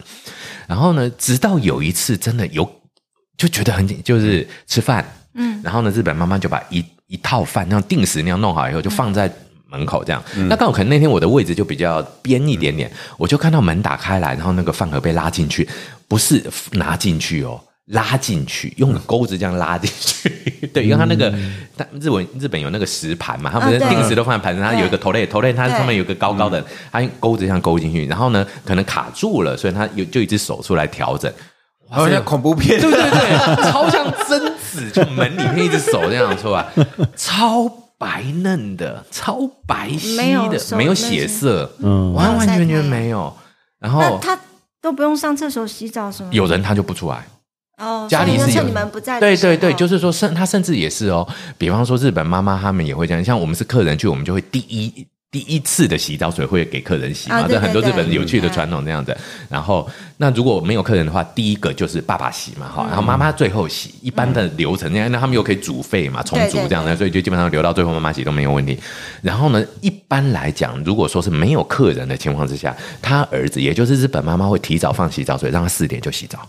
然后呢，直到有一次真的有就觉得很就是吃饭。嗯，然后呢，日本妈妈就把一一套饭那样定时那样弄好以后，就放在门口这样。那刚好可能那天我的位置就比较边一点点，我就看到门打开来，然后那个饭盒被拉进去，不是拿进去哦，拉进去，用钩子这样拉进去。[LAUGHS] 对，因为他那个，它日文日本有那个石盘嘛，他们定时都放在盘子，它有一个头类，头类它上面有个高高的，它用钩子这样勾进去，然后呢，可能卡住了，所以它有就一只手出来调整。好像恐怖片，对对对，超像贞子，就门里面一只手这样出来，超白嫩的，超白皙的，没有血色，嗯，完完全全没有。然后他都不用上厕所洗澡什么？有人他就不出来哦，家里是你们不在，对对对，就是说甚他甚至也是哦，比方说日本妈妈他们也会这样，像我们是客人去，我们就会第一。第一次的洗澡水会给客人洗嘛？这很多日本有趣的传统这样子。然后，那如果没有客人的话，第一个就是爸爸洗嘛，哈。然后妈妈最后洗。一般的流程，因为那他们又可以煮沸嘛，重煮这样的，所以就基本上留到最后妈妈洗都没有问题。然后呢，一般来讲，如果说是没有客人的情况之下，他儿子也就是日本妈妈会提早放洗澡水，让他四点就洗澡。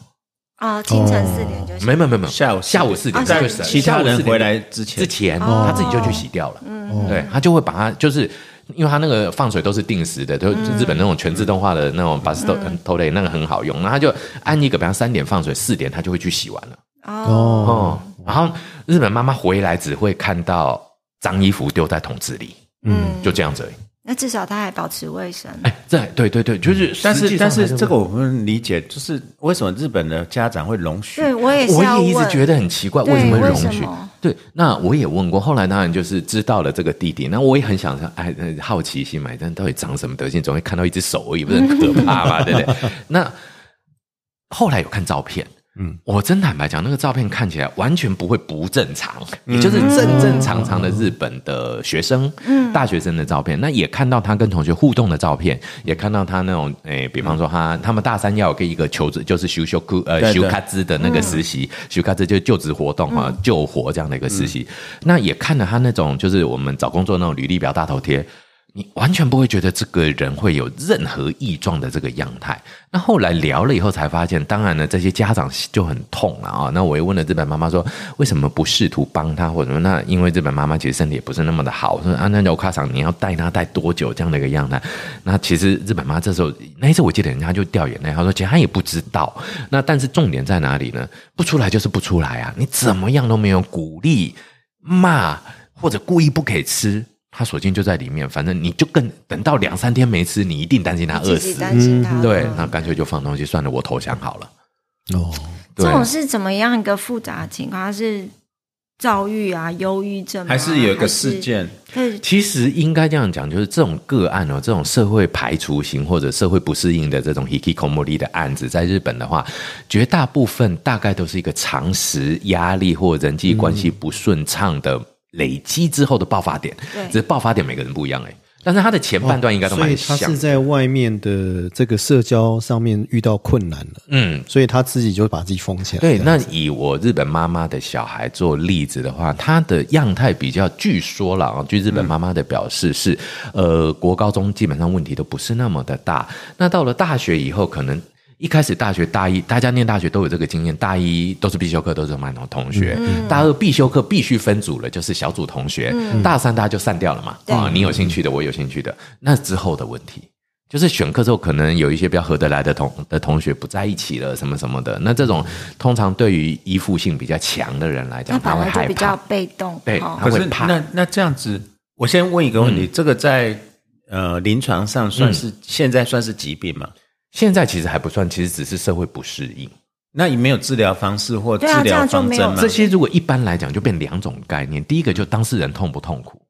啊，清晨四点就洗。没没没没，下午下午四点，其他人回来之前。之前，他自己就去洗掉了。嗯，对他就会把它就是。因为它那个放水都是定时的，就日本那种全自动化的那种把头头类那个很好用，然后他就按一个，比方三点放水，四点他就会去洗完了。哦，然后日本妈妈回来只会看到脏衣服丢在桶子里，嗯，就这样子。那至少他还保持卫生。哎，对对对对，就是，但是但是这个我们理解，就是为什么日本的家长会容许？对我也我也一直觉得很奇怪，为什么容许？对，那我也问过，后来当然就是知道了这个弟弟。那我也很想说，哎，好奇心嘛，但到底长什么德性？总会看到一只手，也不是很可怕嘛，[LAUGHS] 对不对？那后来有看照片。嗯，我真坦白讲，那个照片看起来完全不会不正常，也就是正正常常的日本的学生，嗯，大学生的照片。那也看到他跟同学互动的照片，也看到他那种，诶，比方说他他们大三要跟一个求职，就是修修库呃修卡兹的那个实习，修卡兹就是就职活动啊，救活这样的一个实习。那也看了他那种，就是我们找工作那种履历表大头贴。你完全不会觉得这个人会有任何异状的这个样态。那后来聊了以后才发现，当然呢，这些家长就很痛了啊。那我又问了日本妈妈说，为什么不试图帮他或者？那因为日本妈妈其实身体也不是那么的好。说啊，那欧卡厂你要带他带多久这样的一个样态？那其实日本妈这时候那一次我记得人家就掉眼泪，他说其实他也不知道。那但是重点在哪里呢？不出来就是不出来啊！你怎么样都没有鼓励、骂或者故意不给吃。他索性就在里面，反正你就更等到两三天没吃，你一定担心他饿死。担心他，对，那干脆就放东西算了，我投降好了。哦，这种是怎么样一个复杂情况？是躁郁啊、忧郁症，还是有一个事件？其实应该这样讲，就是这种个案哦，这种社会排除型或者社会不适应的这种 hikikomori 的案子，在日本的话，绝大部分大概都是一个常识压力或人际关系不顺畅的。累积之后的爆发点，只是爆发点每个人不一样哎，但是他的前半段应该都蛮像。他是在外面的这个社交上面遇到困难了，嗯，所以他自己就把自己封起来。对，那以我日本妈妈的小孩做例子的话，他的样态比较，据说了啊，据日本妈妈的表示是，呃，国高中基本上问题都不是那么的大，那到了大学以后可能。一开始大学大一，大家念大学都有这个经验。大一都是必修课，都是蛮多同学。大二必修课必须分组了，就是小组同学。大三大家就散掉了嘛。啊，你有兴趣的，我有兴趣的。那之后的问题，就是选课之后，可能有一些比较合得来的同的同学不在一起了，什么什么的。那这种通常对于依附性比较强的人来讲，他会害怕，比较被动。对，他会怕。那那这样子，我先问一个问题：这个在呃临床上算是现在算是疾病吗？现在其实还不算，其实只是社会不适应。那也没有治疗方式或治疗方针吗？这些如果一般来讲就变两种概念。第一个就当事人痛不痛苦？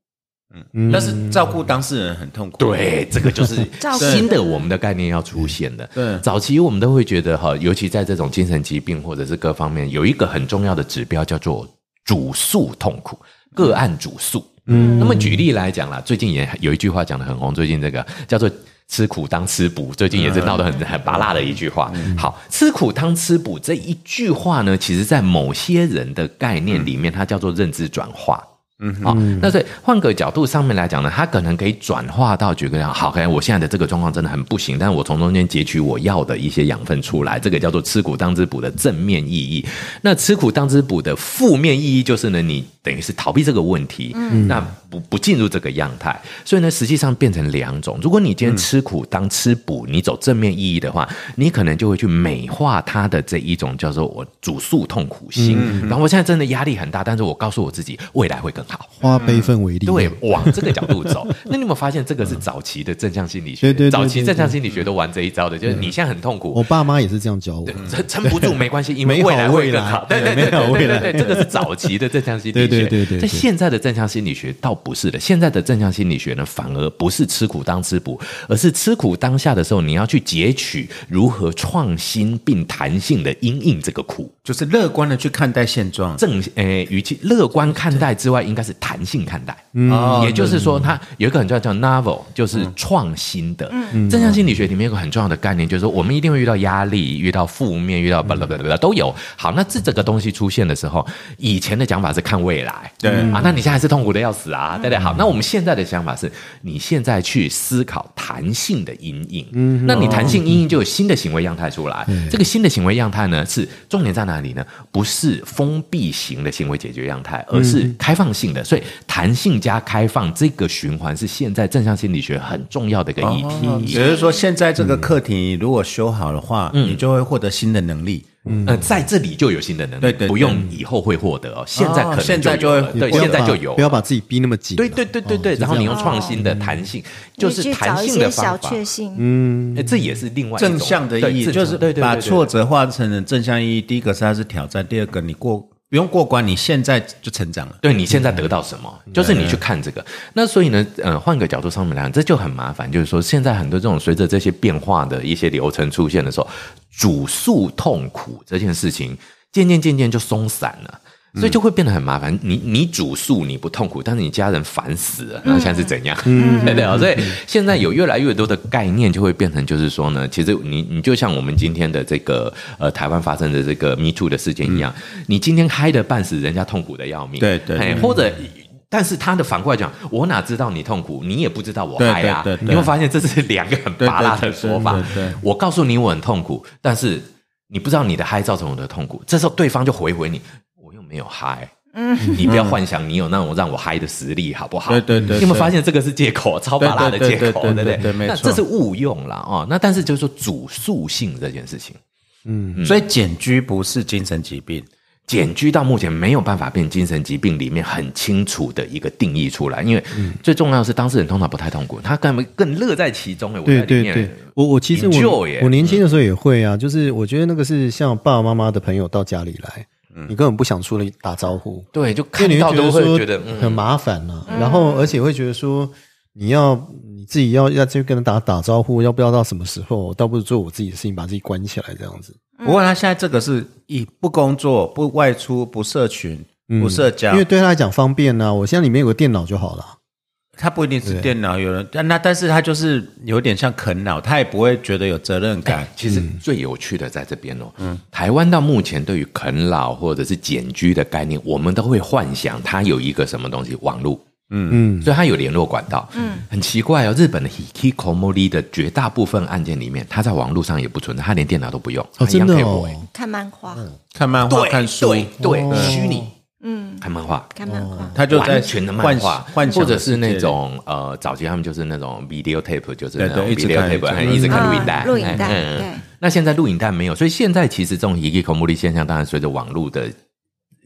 嗯，但是照顾当事人很痛苦。对，[LAUGHS] 这个就是新的我们的概念要出现的。对，早期我们都会觉得哈，尤其在这种精神疾病或者是各方面，有一个很重要的指标叫做主诉痛苦，个案主诉。嗯，那么举例来讲啦，最近也有一句话讲的很红，最近这个叫做。吃苦当吃补，最近也是闹得很很拔辣的一句话。好，吃苦当吃补这一句话呢，其实在某些人的概念里面，它叫做认知转化。嗯，好，那所以换个角度上面来讲呢，它可能可以转化到举个例，好，可能我现在的这个状况真的很不行，但是我从中间截取我要的一些养分出来，这个叫做吃苦当之补的正面意义。那吃苦当之补的负面意义就是呢，你等于是逃避这个问题，嗯那不不进入这个样态，所以呢，实际上变成两种。如果你今天吃苦当吃补，你走正面意义的话，你可能就会去美化它的这一种叫做我主诉痛苦心。然后我现在真的压力很大，但是我告诉我自己未来会更。好，花悲愤为例，对，往这个角度走。[LAUGHS] 那你有没有发现，这个是早期的正向心理学？对对，早期正向心理学都玩这一招的，就是你现在很痛苦，我爸妈也是这样教我，撑撑不住没关系，因为未来会更好。对对对对对对，这个是早期的正向心理学。对对对，在现在的正向心理学倒不是的，现在的正向心理学呢，反而不是吃苦当吃补，而是吃苦当下的时候，你要去截取如何创新并弹性的因应这个苦，就是乐观的去看待现状。正诶，与其乐观看待之外，应该是弹性看待。嗯，也就是说，它有一个很重要叫 novel，就是创新的。正向心理学里面有个很重要的概念，就是说我们一定会遇到压力、遇到负面、遇到巴拉巴拉都有。好，那这这个东西出现的时候，以前的讲法是看未来，对啊，那你现在还是痛苦的要死啊，对不对？好，那我们现在的想法是，你现在去思考弹性的阴影，嗯，那你弹性阴影就有新的行为样态出来。这个新的行为样态呢，是重点在哪里呢？不是封闭型的行为解决样态，而是开放性的。所以弹性加开放这个循环是现在正向心理学很重要的一个议题。也就是说，现在这个课题如果修好的话，你就会获得新的能力。呃，在这里就有新的能力，不用以后会获得哦。现在可能现在就对，现在就有，不要把自己逼那么紧。对对对对对，然后你用创新的弹性，就是弹性的小确幸。嗯，这也是另外正向的意义，就是把挫折化成了正向意义。第一个是它是挑战，第二个你过。不用过关，你现在就成长了。对你现在得到什么，就是你去看这个。那所以呢，呃，换个角度上面来讲，这就很麻烦。就是说，现在很多这种随着这些变化的一些流程出现的时候，主诉痛苦这件事情，渐渐渐渐就松散了。所以就会变得很麻烦。你你煮素你不痛苦，但是你家人烦死了，那现在是怎样？对 [LAUGHS] 对啊。所以现在有越来越多的概念，就会变成就是说呢，其实你你就像我们今天的这个呃台湾发生的这个 Me Too 的事件一样，你今天嗨的半死，人家痛苦的要命。对对。或者，但是他的反过来讲，我哪知道你痛苦，你也不知道我嗨啊。你会发现这是两个很拔辣的说法。我告诉你我很痛苦，但是你不知道你的嗨造成我的痛苦。这时候对方就回回你。没有嗨，嗯，你不要幻想你有那种让我嗨的实力，好不好？对对对，你有没有发现这个是借口，超巴拉的借口，对不对？对，没错，这是误用了哦。那但是就是说主诉性这件事情，嗯，所以简居不是精神疾病，简居到目前没有办法变精神疾病里面很清楚的一个定义出来，因为最重要的是当事人通常不太痛苦，他更更乐在其中哎。对对对，我我其实我我年轻的时候也会啊，就是我觉得那个是像爸爸妈妈的朋友到家里来。你根本不想出来打招呼，对，就看到都会觉得很麻烦呢。然后，而且会觉得说，你要你自己要要去跟人打打招呼，要不要到什么时候？倒不如做我自己的事情，把自己关起来这样子。不过他现在这个是以不工作、不外出、不社群、不社交，因为对他来讲方便呢。我现在里面有个电脑就好了。他不一定是电脑有人，但那但是他就是有点像啃老，他也不会觉得有责任感。其实最有趣的在这边哦，嗯，台湾到目前对于啃老或者是简居的概念，我们都会幻想它有一个什么东西，网络，嗯。嗯，所以它有联络管道，嗯，很奇怪哦，日本的 Hikikomori 的绝大部分案件里面，它在网络上也不存在，它连电脑都不用，哦，真的哦，看漫画，看漫画，看书，对，虚拟。嗯，看漫画，看漫画，他就在全的漫画，或者是那种呃，早期他们就是那种 video tape，就是那种 video tape，一直看录影带，录影带。对，那现在录影带没有，所以现在其实这种 e k i k o m o r i 现象，当然随着网络的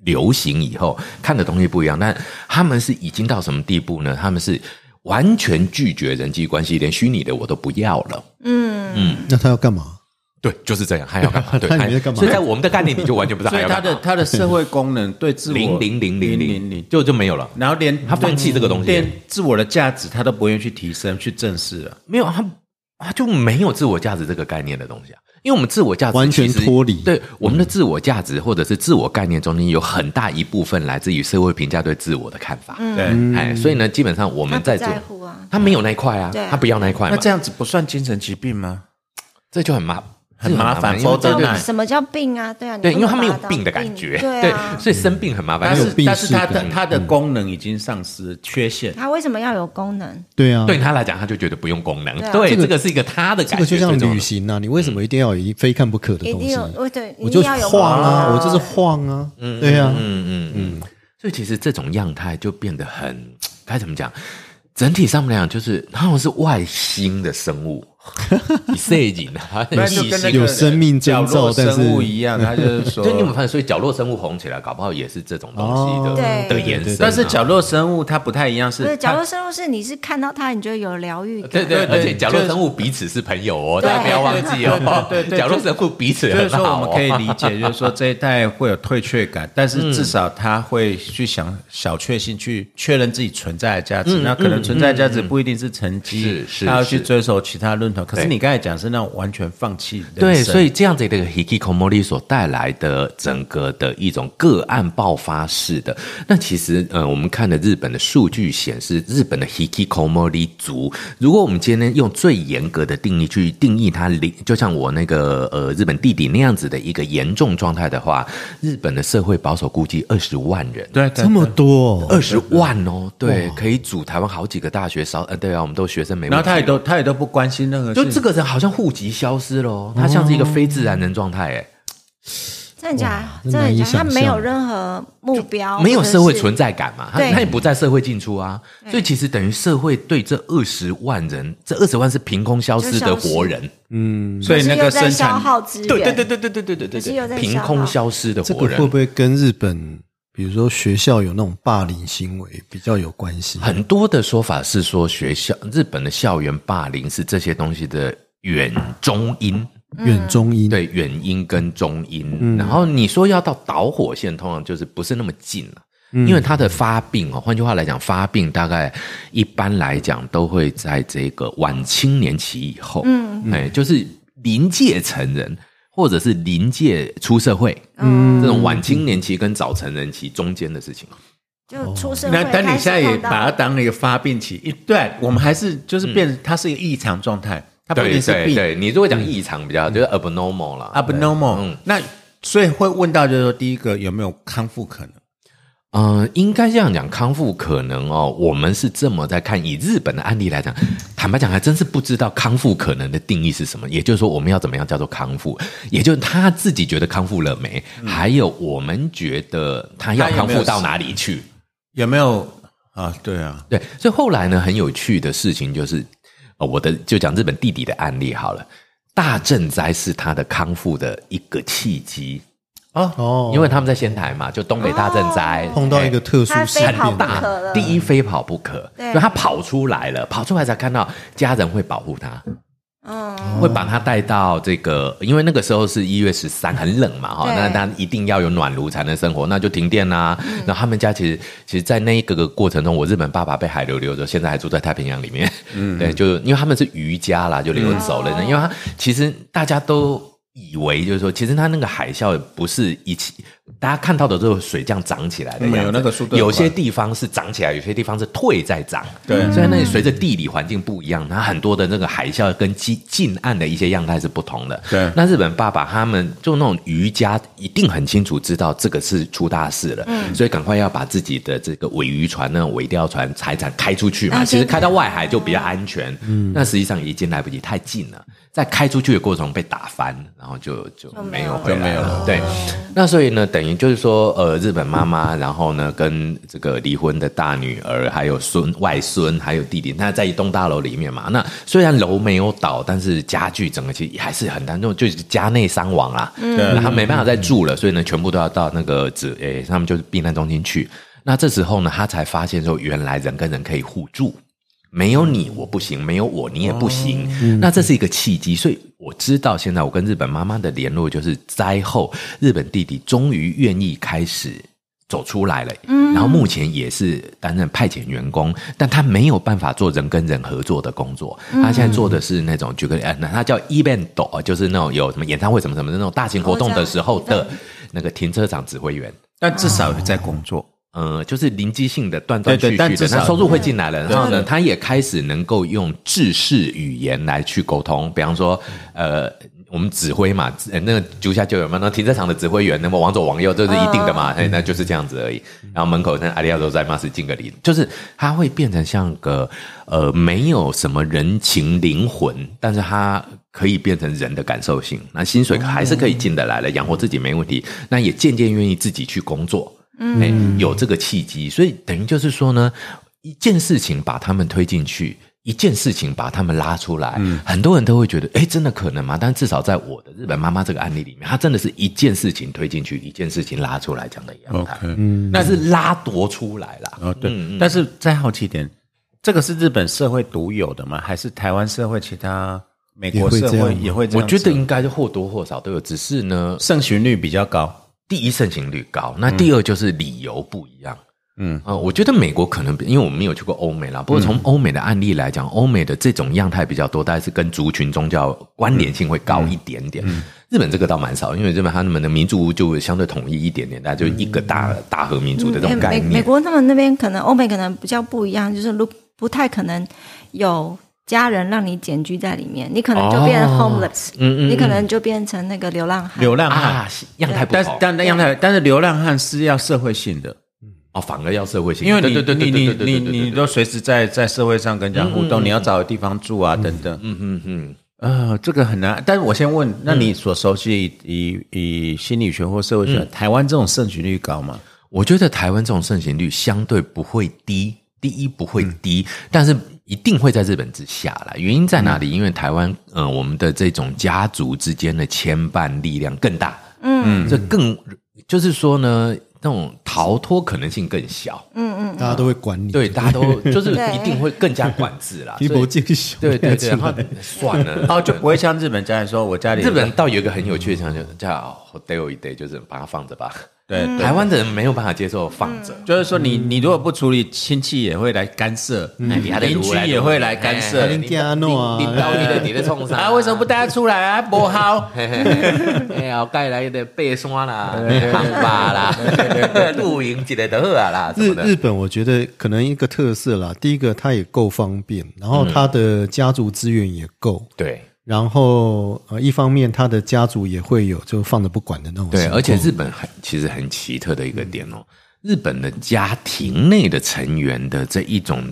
流行以后，看的东西不一样。但他们是已经到什么地步呢？他们是完全拒绝人际关系，连虚拟的我都不要了。嗯嗯，那他要干嘛？对，就是这样，还要干嘛？[LAUGHS] 对，他在干嘛？所以在我们的概念，你就完全不知道。所以他的他的社会功能对自我零零零零零零就就没有了。然后连他放弃这个东西，连自我的价值他都不愿意去提升、去正视了。没有，他他就没有自我价值这个概念的东西啊。因为我们自我价值完全脱离。对我们的自我价值或者是自我概念中间有很大一部分来自于社会评价对自我的看法。对，哎，所以呢，基本上我们在做，他没有那一块啊，他不要那一块。那这样子不算精神疾病吗？这就很麻。很麻烦，否则什么叫病啊？对啊，对，因为他没有病的感觉，对，所以生病很麻烦。但是，但是他的他的功能已经丧失，缺陷。他为什么要有功能？对啊，对他来讲，他就觉得不用功能。对，这个是一个他的感觉。这个就像旅行啊，你为什么一定要有非看不可的东西？对，我就晃啊，我就是晃啊，对呀，嗯嗯嗯。所以其实这种样态就变得很该怎么讲？整体上面来讲，就是他们是外星的生物。摄影啊，有生命征兆，但是不一样。他就是说，[LAUGHS] 就你有发现，所以角落生物红起来，搞不好也是这种东西的的颜色。但是角落生物它不太一样，是角落生物是你是看到它，你就有疗愈。对对，而且角落生物彼此是朋友哦，大家不要忘记哦。对对，角落生物彼此就是说我们可以理解，就是说这一代会有退却感，但是至少他会去想小确幸，去确认自己存在的价值。那可能存在价值不一定是成绩，他要去追求其他论。可是你刚才讲是那种完全放弃，对，所以这样子的 hikikomori 所带来的整个的一种个案爆发式的，那其实呃，我们看的日本的数据显示，日本的 hikikomori 族，如果我们今天用最严格的定义去定义它，就像我那个呃日本弟弟那样子的一个严重状态的话，日本的社会保守估计二十万人，对，这么多，二十万哦，对，可以组台湾好几个大学，少呃，对啊，我们都学生没，然后他也都他也都不关心那个。就这个人好像户籍消失了，他像是一个非自然人状态，哎，真的假？真的假？他没有任何目标，没有社会存在感嘛？他他也不在社会进出啊，所以其实等于社会对这二十万人，这二十万是凭空消失的活人，嗯，所以那个生产耗资源。对对对对对对对对对，凭空消失的活人，会不会跟日本？比如说学校有那种霸凌行为，比较有关系。很多的说法是说，学校日本的校园霸凌是这些东西的远中因，远中因对远因跟中因。然后你说要到导火线，通常就是不是那么近了，因为它的发病哦，换句话来讲，发病大概一般来讲都会在这个晚青年期以后，嗯，哎，就是临界成人。或者是临界出社会，嗯，这种晚青年期跟早成人期中间的事情，就出社会。那但你现在也把它当一个发病期，一对我们还是就是变，它是一个异常状态，它不一定是病。对你如果讲异常比较，就是 abnormal 了，abnormal 嗯。那所以会问到就是说，第一个有没有康复可能？嗯，应该这样讲，康复可能哦。我们是这么在看，以日本的案例来讲，坦白讲，还真是不知道康复可能的定义是什么。也就是说，我们要怎么样叫做康复？[LAUGHS] 也就是他自己觉得康复了没？还有我们觉得他要康复到哪里去？有没有啊？对啊，对。所以后来呢，很有趣的事情就是，呃，我的就讲日本弟弟的案例好了。大震灾是他的康复的一个契机。哦，因为他们在仙台嘛，就东北大震灾碰到一个特殊事件，大第一非跑不可，所以他跑出来了，跑出来才看到家人会保护他。嗯，会把他带到这个，因为那个时候是一月十三，很冷嘛，哈，那他一定要有暖炉才能生活，那就停电啦。然后他们家其实，其实，在那一个个过程中，我日本爸爸被海流流走，现在还住在太平洋里面。嗯，[LAUGHS] 对，就因为他们是渔家啦，就流走了。因为他其实大家都。以为就是说，其实他那个海啸不是一起，大家看到的这个水这样涨起来的样子，有些地方是涨起来，有些地方是退在涨。对，所以那随着地理环境不一样，它很多的那个海啸跟近近岸的一些样态是不同的。对，那日本爸爸他们就那种渔家，一定很清楚知道这个是出大事了，所以赶快要把自己的这个尾渔船、那种尾钓船财产开出去嘛。其实开到外海就比较安全。嗯，那实际上已经来不及，太近了。在开出去的过程被打翻，然后就就没有回来了。对，那所以呢，等于就是说，呃，日本妈妈，然后呢，跟这个离婚的大女儿，还有孙外孙，还有弟弟，那在一栋大楼里面嘛。那虽然楼没有倒，但是家具整个其实还是很难，就就是家内伤亡啊。嗯，他没办法再住了，所以呢，全部都要到那个子诶，他们就是避难中心去。那这时候呢，他才发现说，原来人跟人可以互助。没有你我不行，没有我你也不行。那这是一个契机，所以我知道现在我跟日本妈妈的联络就是灾后，日本弟弟终于愿意开始走出来了。嗯，然后目前也是担任派遣员工，但他没有办法做人跟人合作的工作。他现在做的是那种举个呃，那他叫 event，就是那种有什么演唱会什么什么的那种大型活动的时候的那个停车场指挥员，但至少在工作。呃，就是临机性的断断续续的，那收入会进来了，然后呢，他也开始能够用制式语言来去沟通，比方说，呃，我们指挥嘛，那个足下就有嘛，那停车场的指挥员，那么往左往右这是一定的嘛，哎，那就是这样子而已。然后门口那阿里亚都在嘛，是敬个礼，就是他会变成像个呃，没有什么人情灵魂，但是他可以变成人的感受性，那薪水还是可以进得来了，养活自己没问题，那也渐渐愿意自己去工作。嗯，有这个契机，所以等于就是说呢，一件事情把他们推进去，一件事情把他们拉出来，很多人都会觉得，哎，真的可能吗？但至少在我的日本妈妈这个案例里面，她真的是一件事情推进去，一件事情拉出来讲的样态，嗯，那是拉夺出来了。哦，对，但是再好奇点，这个是日本社会独有的吗？还是台湾社会其他美国社会也会？我觉得应该是或多或少都有，只是呢，盛行率比较高。第一盛行率高，那第二就是理由不一样。嗯啊，我觉得美国可能因为我们没有去过欧美啦，不过从欧美的案例来讲，欧美的这种样态比较多，大概是跟族群宗教关联性会高一点点。日本这个倒蛮少，因为日本他们的民族就相对统一一点点，大家就一个大大和民族的这种概念。美国他们那边可能欧美可能比较不一样，就是不不太可能有。家人让你简居在里面，你可能就变成 homeless，嗯嗯，你可能就变成那个流浪汉。流浪汉样态不但但但样态，但是流浪汉是要社会性的，哦，反而要社会性，因为你你你你你都随时在在社会上跟人家互动，你要找个地方住啊，等等，嗯嗯嗯。呃，这个很难。但是我先问，那你所熟悉以以心理学或社会学，台湾这种盛行率高吗？我觉得台湾这种盛行率相对不会低，第一不会低，但是一定会在日本之下了。原因在哪里？因为台湾，嗯，我们的这种家族之间的牵绊力量更大，嗯，这更就是说呢。那种逃脱可能性更小，嗯嗯，大家都会管你，对，大家都 [LAUGHS] 就是一定会更加管制啦。一波进小，对对对，[LAUGHS] 然后算了，然后就不会像日本家人说，我家里日本倒有一个很有趣的情况，就叫 day 一 day，就是把它放着吧。对，台湾的人没有办法接受放着，就是说你你如果不处理，亲戚也会来干涉，邻居也会来干涉，你家诺啊，领导你的你的冲啥？啊？为什么不带他出来啊？不好，[LAUGHS] 哎呀，盖来的背山啦，航巴 [LAUGHS] 啦，露营之类的啦。日日本我觉得可能一个特色啦，第一个它也够方便，然后它的家族资源也够，对。然后呃，一方面他的家族也会有就放着不管的那种。对，而且日本很其实很奇特的一个点哦，日本的家庭内的成员的这一种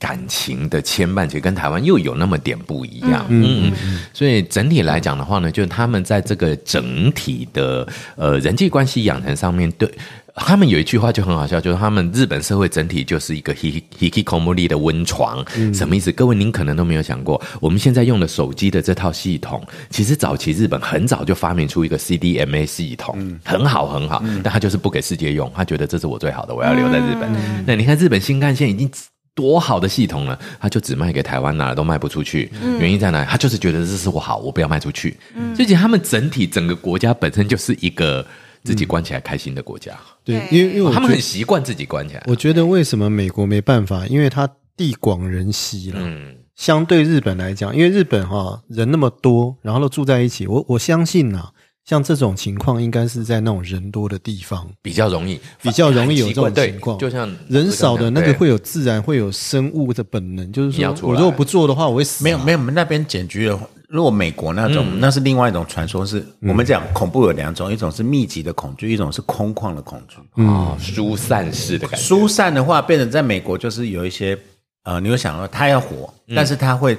感情的牵绊，其实跟台湾又有那么点不一样。嗯嗯。所以整体来讲的话呢，就是他们在这个整体的呃人际关系养成上面对。他们有一句话就很好笑，就是他们日本社会整体就是一个 hikikomori 的温床，什么意思？各位您可能都没有想过，我们现在用的手机的这套系统，其实早期日本很早就发明出一个 CDMA 系统，很好很好，但他就是不给世界用，他觉得这是我最好的，我要留在日本。那你看日本新干线已经多好的系统呢，他就只卖给台湾，哪儿都卖不出去，原因在哪？他就是觉得这是我好，我不要卖出去。所以他们整体整个国家本身就是一个。自己关起来开心的国家，对，因为因为他们很习惯自己关起来。我觉得为什么美国没办法？因为它地广人稀了。嗯，相对日本来讲，因为日本哈人那么多，然后都住在一起，我我相信呐，像这种情况应该是在那种人多的地方比较容易，比较容易有这种情况。就像人少的那个会有自然会有生物的本能，就是说我如果不做的话，我会死。没有没有，我们那边检举了。如果美国那种，那是另外一种传说。是我们讲恐怖有两种，一种是密集的恐惧，一种是空旷的恐惧。哦，疏散式的感觉。疏散的话，变成在美国就是有一些呃，你会想到他要活，但是他会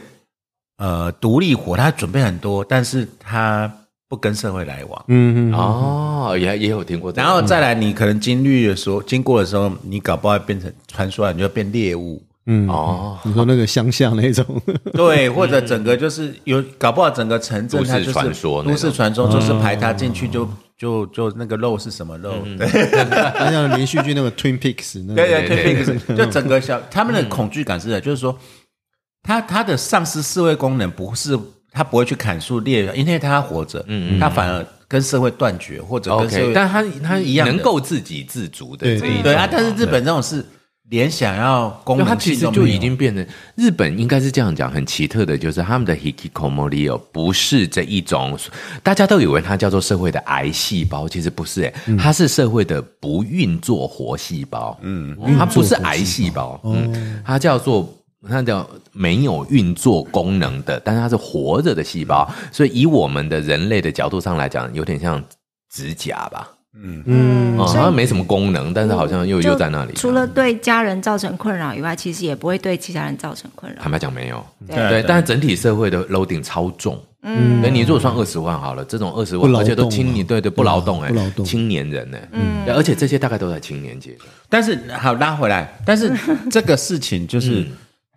呃独立活，他准备很多，但是他不跟社会来往。嗯嗯哦，也也有听过。然后再来，你可能经历的时候，经过的时候，你搞不好变成传说，你就变猎物。嗯哦，你说那个乡下那种，[LAUGHS] 对，或者整个就是有搞不好整个城镇它就是传说，都市传说就是排他进去就就就那个肉是什么肉？对，[LAUGHS] 像连续剧那个 Twin Peaks，对对 Twin Peaks，就整个小他们的恐惧感是的，就是说他他的丧失社会功能不是他不会去砍树猎，因为他活着，嗯嗯，他反而跟社会断绝或者跟社会，但他他一样能够自给自足的这一对啊，但是日本这种是。连想要功能，它其实就已经变成日本应该是这样讲，很奇特的，就是他们的 hikikomori 不是这一种，大家都以为它叫做社会的癌细胞，其实不是，哎，它是社会的不运作活细胞，嗯，它不是癌细胞，嗯，它叫做它叫没有运作功能的，但是它是活着的细胞，所以以我们的人类的角度上来讲，有点像指甲吧。嗯嗯，好像没什么功能，但是好像又又在那里。除了对家人造成困扰以外，其实也不会对其他人造成困扰。坦白讲，没有。对，但是整体社会的 loading 超重。嗯，那你如果算二十万好了，这种二十万，而且都青年，对对，不劳动哎，青年人呢，嗯，而且这些大概都在青年阶段。但是好拉回来，但是这个事情就是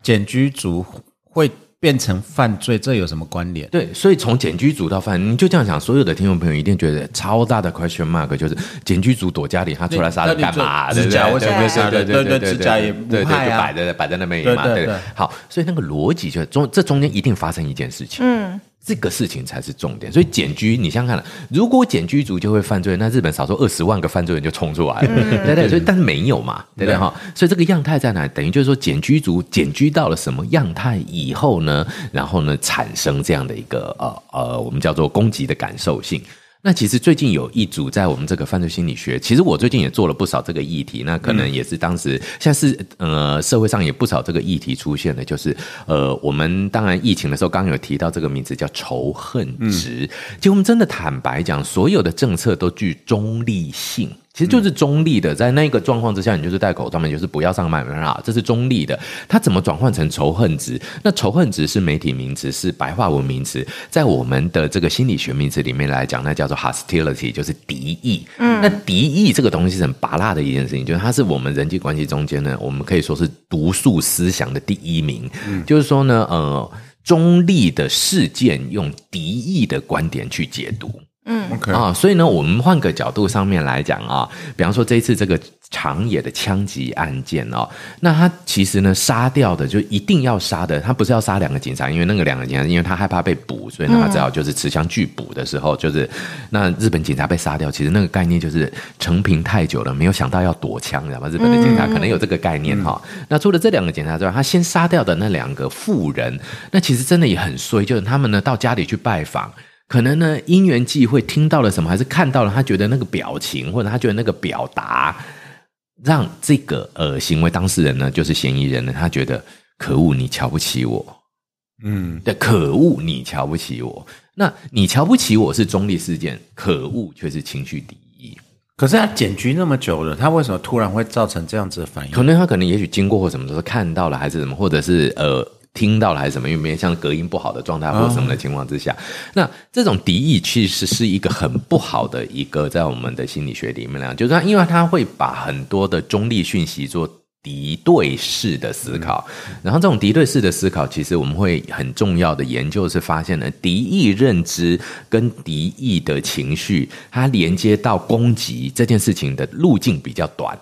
简居族会。变成犯罪，这有什么关联？对，所以从检举组到犯，你就这样想，所有的听众朋友一定觉得超大的 question mark，就是检举组躲家里，他出来杀人干嘛？对不对？对对对对对，指甲也对对，就摆在摆在那边嘛。对对。好，所以那个逻辑就中，这中间一定发生一件事情。嗯。这个事情才是重点，所以检居，你想想看了，如果检居族就会犯罪，那日本少说二十万个犯罪人就冲出来了，对对？所以但是没有嘛，对不对哈？所以这个样态在哪？等于就是说，检居族检居到了什么样态以后呢？然后呢，产生这样的一个呃呃，我们叫做攻击的感受性。那其实最近有一组在我们这个犯罪心理学，其实我最近也做了不少这个议题。那可能也是当时像是呃社会上也不少这个议题出现的，就是呃我们当然疫情的时候刚有提到这个名字叫仇恨值。其实我们真的坦白讲，所有的政策都具中立性。其实就是中立的，在那个状况之下，你就是戴口罩嘛，就是不要上麦麦啊，这是中立的。它怎么转换成仇恨值？那仇恨值是媒体名词，是白话文名词，在我们的这个心理学名词里面来讲，那叫做 hostility，就是敌意。嗯，那敌意这个东西是很拔辣的一件事情，就是它是我们人际关系中间呢，我们可以说是毒素思想的第一名。嗯，就是说呢，呃，中立的事件用敌意的观点去解读。嗯，OK 啊，所以呢，我们换个角度上面来讲啊，比方说这一次这个长野的枪击案件哦，那他其实呢杀掉的就一定要杀的，他不是要杀两个警察，因为那个两个警察，因为他害怕被捕，所以呢他只好就是持枪拒捕的时候，就是那日本警察被杀掉，其实那个概念就是成平太久了，没有想到要躲枪，知道吗？日本的警察可能有这个概念哈。那除了这两个警察之外，他先杀掉的那两个妇人，那其实真的也很衰，就是他们呢到家里去拜访。可能呢，因缘际会听到了什么，还是看到了，他觉得那个表情，或者他觉得那个表达，让这个呃行为当事人呢，就是嫌疑人呢，他觉得可恶，你瞧不起我，嗯，对，可恶，你瞧不起我，那你瞧不起我是中立事件，可恶却是情绪敌意。可是他检局那么久了，他为什么突然会造成这样子的反应？可能他可能也许经过或什么时候看到了，还是什么，或者是呃。听到了还是什么？因为没像隔音不好的状态或者什么的情况之下，那这种敌意其实是一个很不好的一个，在我们的心理学里面讲，就是它，因为它会把很多的中立讯息做敌对式的思考，然后这种敌对式的思考，其实我们会很重要的研究是发现了敌意认知跟敌意的情绪，它连接到攻击这件事情的路径比较短。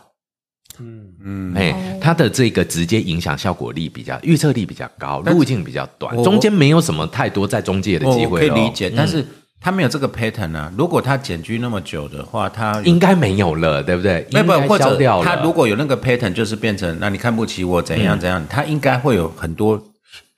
嗯。嗯，哎，它的这个直接影响效果力比较，预测力比较高，路径比较短，中间没有什么太多在中介的机会。可以理解，但是他没有这个 pattern 啊。如果他减居那么久的话，他应该没有了，对不对？没有，或者他如果有那个 pattern，就是变成那你看不起我怎样怎样，他应该会有很多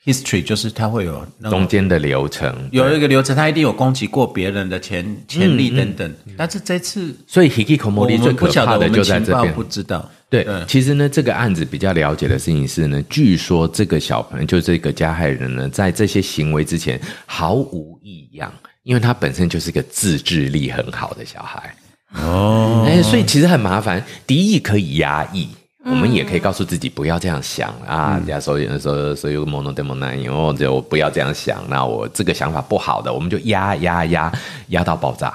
history，就是他会有中间的流程，有一个流程，他一定有攻击过别人的潜潜力等等。但是这次，所以 Hikikomo 最可怕的就在这边，不知道。对，其实呢，这个案子比较了解的事情是呢，据说这个小朋友就这个加害人呢，在这些行为之前毫无异样，因为他本身就是个自制力很好的小孩。哦，哎，所以其实很麻烦，敌意可以压抑，我们也可以告诉自己不要这样想啊，人家说说说有个 mono demo nine，哦，就不要这样想，那我这个想法不好的，我们就压压压压到爆炸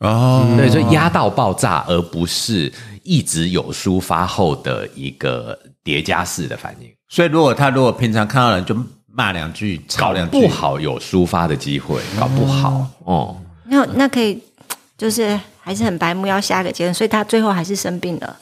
哦，对，所以压到爆炸，而不是。一直有抒发后的一个叠加式的反应，所以如果他如果平常看到人就骂两句，吵两句，不好有抒发的机会，搞不好哦。那那可以，就是还是很白目，要下个结论，所以他最后还是生病了。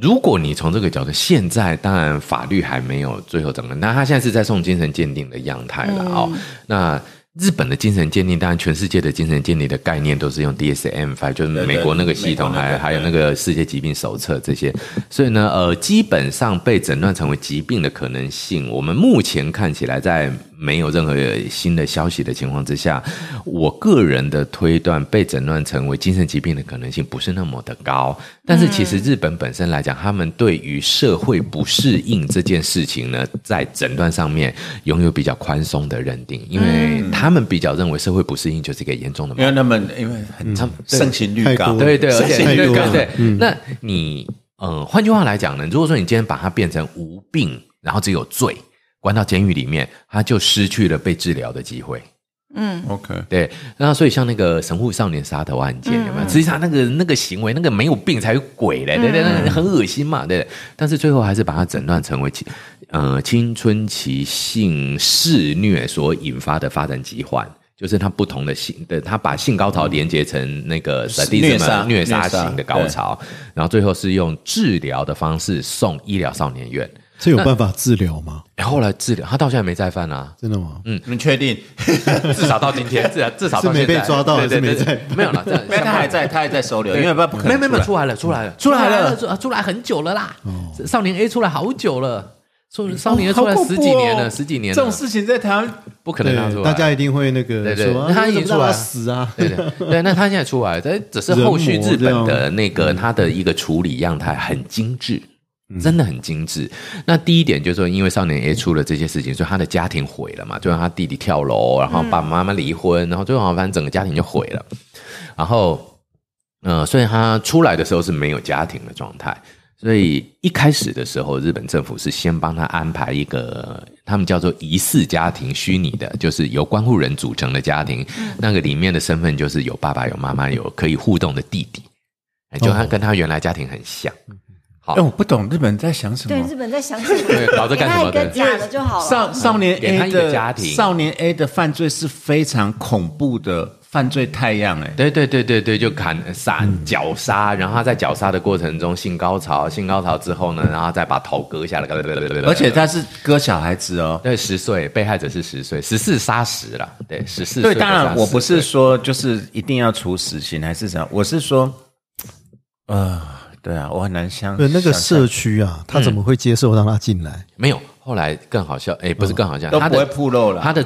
如果你从这个角度，现在当然法律还没有最后怎么，那他现在是在送精神鉴定的样态了哦。那。日本的精神鉴定，当然全世界的精神鉴定的概念都是用 DSM-5，就是美国那个系统，还还有那个世界疾病手册这些。所以呢，呃，基本上被诊断成为疾病的可能性，我们目前看起来在。没有任何新的消息的情况之下，我个人的推断，被诊断成为精神疾病的可能性不是那么的高。但是其实日本本身来讲，他们对于社会不适应这件事情呢，在诊断上面拥有比较宽松的认定，因为他们比较认为社会不适应就是一个严重的。因为他们因为很盛行率高，对对，而且率高。对，那你嗯，换句话来讲呢，如果说你今天把它变成无病，然后只有罪。关到监狱里面，他就失去了被治疗的机会。嗯，OK，对。那所以像那个神户少年杀头案件有没有？实际上那个那个行为，那个没有病才有鬼嘞，对对，对，很恶心嘛，对。但是最后还是把他诊断成为青呃青春期性肆虐所引发的发展疾患，就是他不同的性的，他把性高潮连接成那个虐杀虐杀型的高潮，然后最后是用治疗的方式送医疗少年院。这有办法治疗吗？后来治疗，他到现在没再犯啊？真的吗？嗯，你确定？[LAUGHS] 至少到今天，至少至少是没被抓到，是没在，没有了。他还在，他还在收留，因为不不可能。没没没，出来了，出来了，出来了，出来很久了啦。少年 A 出来好久了，出少年 A 出来十几年了，十几年。这种事情在台湾不可能拿出来，大家一定会那个说他已经出来死啊。对对 [LAUGHS] 对，那他现在出来，这只是后续日本的那个他的一个处理样态很精致。真的很精致。那第一点就是说，因为少年 A 出了这些事情，所以他的家庭毁了嘛，就让他弟弟跳楼，然后爸爸妈妈离婚，然后最后反正整个家庭就毁了。然后嗯，所以他出来的时候是没有家庭的状态。所以一开始的时候，日本政府是先帮他安排一个，他们叫做疑似家庭，虚拟的，就是由关护人组成的家庭。那个里面的身份就是有爸爸、有妈妈、有可以互动的弟弟，就他跟他原来家庭很像。好，我不懂日本在想什么。对，日本在想什么？[LAUGHS] 对搞着干什么？假的就好了。少少年 A 的家庭，少年 A 的犯罪是非常恐怖的。犯罪太阳哎，对对对对对，就砍杀绞杀，然后他在绞杀的过程中性高潮，性高潮之后呢，然后再把头割下来，[LAUGHS] 而且他是割小孩子哦，对，十岁，被害者是十岁，十四杀十了，对，十四。对，当然我不是说就是一定要处死刑还是什么，我是说，呃，对啊，我很难相对那个社区啊，他怎么会接受让他进来？没有，后来更好笑，哎，不是更好笑，都不会铺露了，他的。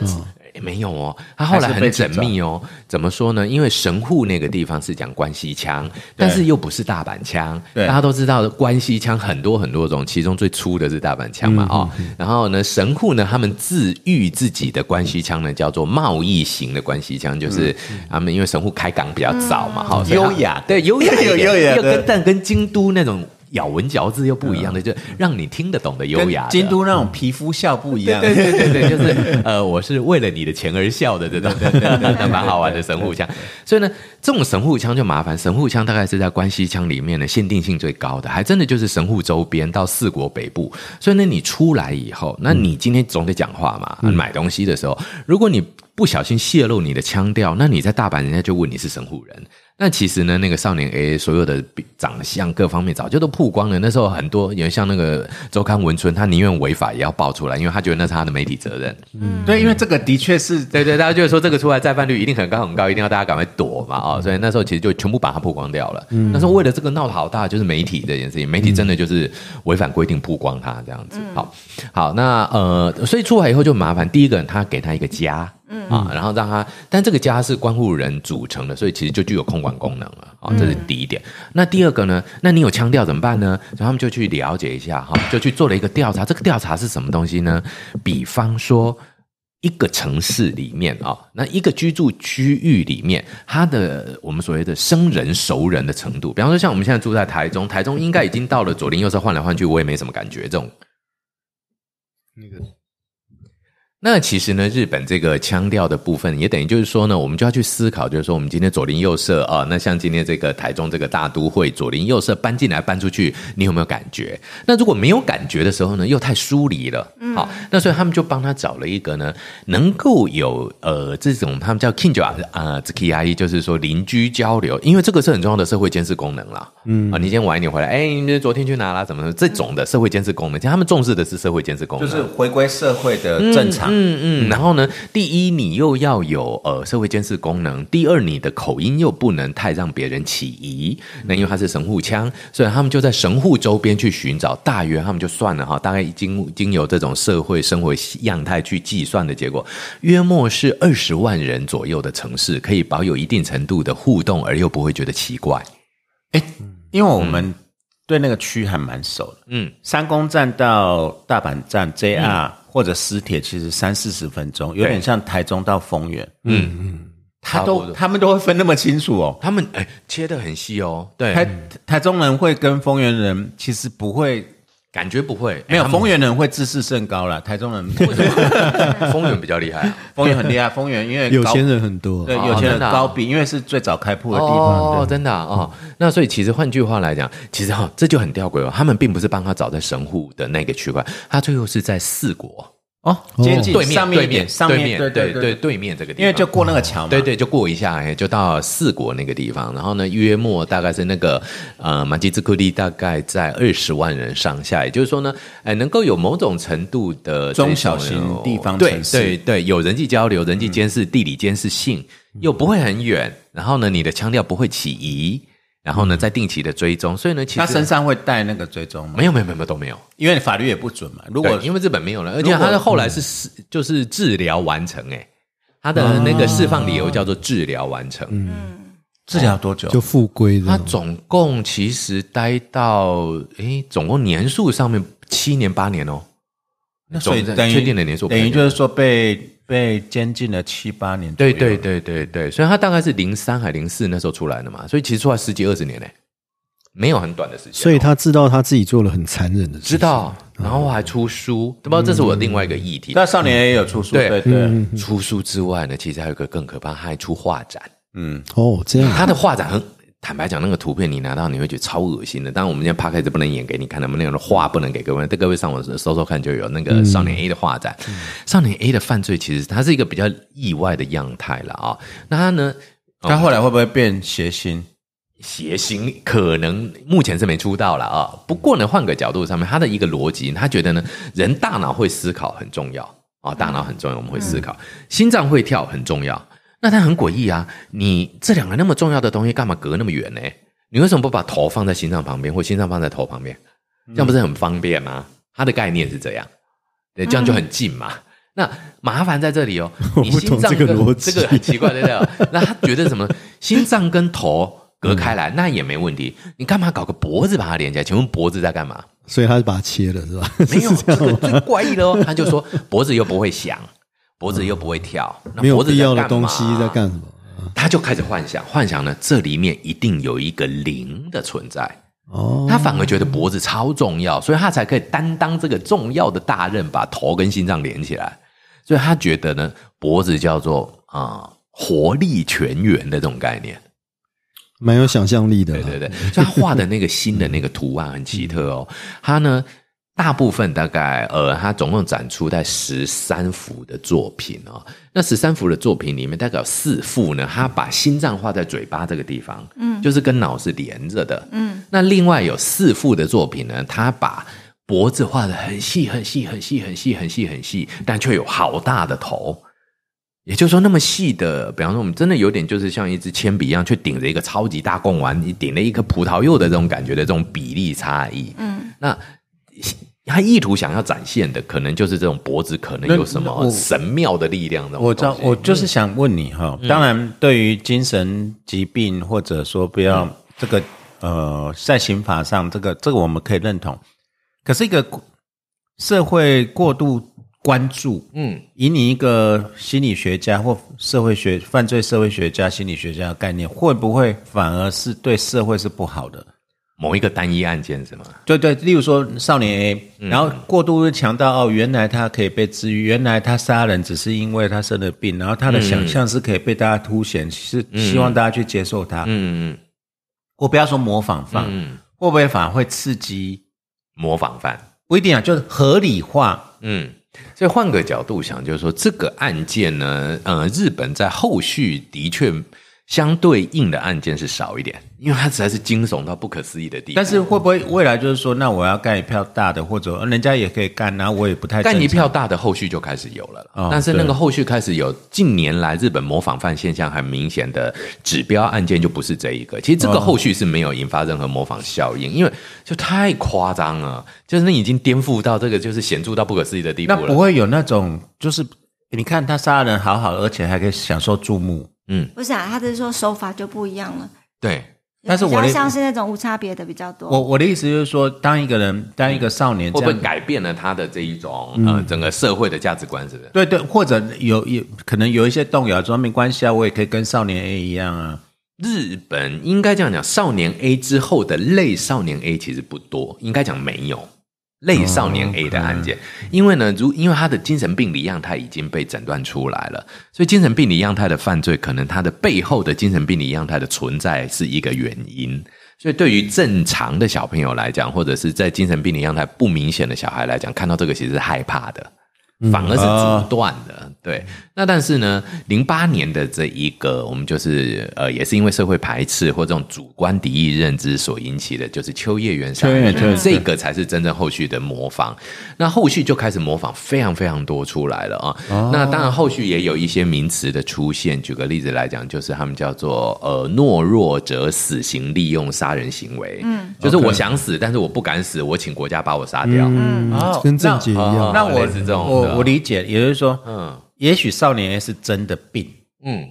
也没有哦，他后来很缜密哦。怎么说呢？因为神户那个地方是讲关西腔，但是又不是大阪腔。大家都知道关西腔很多很多种，其中最粗的是大阪腔嘛，哦。然后呢，神户呢，他们自喻自己的关西腔呢，叫做贸易型的关西腔，就是他们因为神户开港比较早嘛，哈，优雅，对，优雅有优雅，又跟但跟京都那种。咬文嚼字又不一样的，就让你听得懂的优雅。京都那种皮肤笑不一样，对 [LAUGHS] 对对对，就是 [LAUGHS] 呃，我是为了你的钱而笑的这种，那蛮好玩的神户腔。所以呢，这种神户腔就麻烦，神户腔大概是在关西腔里面呢限定性最高的，还真的就是神户周边到四国北部。所以呢，你出来以后，那你今天总得讲话嘛，买东西的时候，如果你不小心泄露你的腔调，那你在大阪人家就问你是神户人。那其实呢，那个少年 A 所有的长相各方面早就都曝光了。那时候很多，有像那个周刊文春，他宁愿违法也要爆出来，因为他觉得那是他的媒体责任。嗯，对，因为这个的确是，对对，大家就说这个出来再犯率一定很高很高，一定要大家赶快躲嘛啊！所以那时候其实就全部把它曝光掉了。那时候为了这个闹得好大，就是媒体这件事情，媒体真的就是违反规定曝光他这样子。好，好，那呃，所以出来以后就麻烦，第一个他给他一个家。嗯啊，然后让他，但这个家是关护人组成的，所以其实就具有控管功能了啊，这是第一点。那第二个呢？那你有腔调怎么办呢？然后他们就去了解一下哈，就去做了一个调查。这个调查是什么东西呢？比方说一个城市里面啊，那一个居住区域里面，它的我们所谓的生人熟人的程度，比方说像我们现在住在台中，台中应该已经到了左邻右舍换来换去，我也没什么感觉这种那个。那其实呢，日本这个腔调的部分，也等于就是说呢，我们就要去思考，就是说我们今天左邻右舍啊，那像今天这个台中这个大都会，左邻右舍搬进来搬出去，你有没有感觉？那如果没有感觉的时候呢，又太疏离了。好，那所以他们就帮他找了一个呢，能够有呃这种他们叫 Kinjo 啊 z k i 就是说邻居交流，因为这个是很重要的社会监视功能啦。嗯啊，你今天晚一点回来，哎，你昨天去哪了？怎么这种的社会监视功能？其实他们重视的是社会监视功能，就是回归社会的正常。嗯嗯嗯，然后呢，第一，你又要有呃社会监视功能；第二，你的口音又不能太让别人起疑。那因为它是神户腔，所以他们就在神户周边去寻找，大约他们就算了哈，大概经经由这种社会生活样态去计算的结果，约莫是二十万人左右的城市可以保有一定程度的互动，而又不会觉得奇怪。哎，因为我们对那个区还蛮熟的，嗯，三宫站到大阪站 JR。或者私铁其实三四十分钟，有点像台中到丰原。嗯嗯，他都他们都会分那么清楚哦。他们哎切的很细哦。对，台台中人会跟丰原人其实不会。感觉不会，没有丰原人会自视甚高了。台中人 [LAUGHS] 丰原比较厉害，丰原很厉害。丰原因为有钱人很多，对有钱人高比，因为是最早开铺的地方。哦，真的哦。那所以其实换句话来讲，其实哈这就很吊诡哦。他们并不是帮他找在神户的那个区块，他最后是在四国。哦，接近对面，上面面，上面，对对对，对面这个地方，因为就过那个桥嘛，对对，就过一下，哎，就到四国那个地方。然后呢，约莫大概是那个呃，马吉兹库利大概在二十万人上下，也就是说呢，哎，能够有某种程度的中小型地方城市，对对，有人际交流、人际监视、地理监视性，又不会很远。然后呢，你的腔调不会起疑。然后呢，再定期的追踪，所以呢，其实他身上会带那个追踪吗？没有，没有，没有，都没有，因为法律也不准嘛。如果因为日本没有了，而且他的后来是是就是治疗完成，哎，他的那个释放理由叫做治疗完成。嗯，治疗多久？就复归他总共其实待到哎，总共年数上面七年八年哦。那所以确定的年数，等于就是说被。被监禁了七八年。对对对对对，所以他大概是零三还零四那时候出来的嘛，所以其实出来十几二十年嘞，没有很短的时间。所以他知道他自己做了很残忍的事情，知道，然后还出书，不知道这是我另外一个议题。那少年也有出书，对对，出书之外呢，其实还有一个更可怕，他还出画展。嗯，哦，这样，他的画展很。坦白讲，那个图片你拿到你会觉得超恶心的。当然，我们今天 p 开 d 不能演给你看，能不能有画不能给各位。各位上网搜搜看，就有那个少年 A 的画展。少年 A 的犯罪其实它是一个比较意外的样态了啊。那他呢？他后来会不会变邪心？邪心可能目前是没出道了啊。不过呢，换个角度上面，他的一个逻辑，他觉得呢，人大脑会思考很重要啊，大脑很重要，我们会思考，心脏会跳很重要。那它很诡异啊！你这两个那么重要的东西，干嘛隔那么远呢？你为什么不把头放在心脏旁边，或心脏放在头旁边？这样不是很方便吗？它的概念是这样，对，这样就很近嘛。那麻烦在这里哦，[LAUGHS] 你心脏这个逻辑，这个很奇怪，对不对？[LAUGHS] 那他觉得什么？心脏跟头隔开来，那也没问题。你干嘛搞个脖子把它连起来？请问脖子在干嘛？所以他就把它切了，是吧？没有，[LAUGHS] 这个最怪异的哦。他就说脖子又不会响。脖子又不会跳，没有必要的东西在干什么？他就开始幻想，幻想呢，这里面一定有一个灵的存在。哦，他反而觉得脖子超重要，所以他才可以担当这个重要的大任，把头跟心脏连起来。所以他觉得呢，脖子叫做啊活力泉源的这种概念，蛮有想象力的。对对对，所以他画的那个新的那个图案很奇特哦。他呢？大部分大概呃，他总共展出在十三幅的作品哦。那十三幅的作品里面，大概有四幅呢，他把心脏画在嘴巴这个地方，嗯，就是跟脑是连着的，嗯。那另外有四幅的作品呢，他把脖子画的很细很细很细很细很细很细，但却有好大的头。也就是说，那么细的，比方说，我们真的有点就是像一支铅笔一样，却顶着一个超级大贡丸，你顶了一颗葡萄柚的这种感觉的这种比例差异，嗯，那。[LAUGHS] 他意图想要展现的，可能就是这种脖子可能有什么神妙的力量的。我知道，我就是想问你哈。当然，对于精神疾病或者说不要这个呃，在刑法上这个这个我们可以认同。可是一个社会过度关注，嗯，以你一个心理学家或社会学犯罪社会学家心理学家的概念，会不会反而是对社会是不好的？某一个单一案件是吗？对对，例如说少年 A，然后过度强调哦，原来他可以被治愈，原来他杀人只是因为他生了病，然后他的想象是可以被大家凸显，是希望大家去接受他。嗯嗯，我不要说模仿犯，会不会反而会刺激模仿犯？不一定啊，就是合理化。嗯，所以换个角度想，就是说这个案件呢，呃，日本在后续的确。相对应的案件是少一点，因为它实在是惊悚到不可思议的地步。但是会不会未来就是说，那我要干一票大的，或者人家也可以干，那我也不太干一票大的，后续就开始有了。但是那个后续开始有，近年来日本模仿犯现象很明显的指标案件就不是这一个。其实这个后续是没有引发任何模仿效应，因为就太夸张了，就是那已经颠覆到这个就是显著到不可思议的地步了。那不会有那种就是你看他杀人好好，而且还可以享受注目。嗯，不是啊，他是说手法就不一样了。对，但是我像是那种无差别的比较多。我我的意思就是说，当一个人，当一个少年，会不会改变了他的这一种呃整个社会的价值观？是不是？对对，或者有有可能有一些动摇，说没关系啊，我也可以跟少年 A 一样啊。日本应该这样讲，少年 A 之后的类少年 A 其实不多，应该讲没有。类少年 A 的案件，因为呢，如因为他的精神病理样态已经被诊断出来了，所以精神病理样态的犯罪，可能他的背后的精神病理样态的存在是一个原因。所以对于正常的小朋友来讲，或者是在精神病理样态不明显的小孩来讲，看到这个其实是害怕的。反而是阻断的，对。那但是呢，零八年的这一个，我们就是呃，也是因为社会排斥或这种主观敌意认知所引起的，就是秋叶原杀人，这个才是真正后续的模仿。那后续就开始模仿非常非常多出来了啊。那当然后续也有一些名词的出现。举个例子来讲，就是他们叫做呃懦弱者死刑利用杀人行为，嗯，就是我想死，但是我不敢死，我请国家把我杀掉，嗯，跟郑杰一样。那我是这种。我理解，也就是说，嗯，也许少年 A 是真的病，嗯，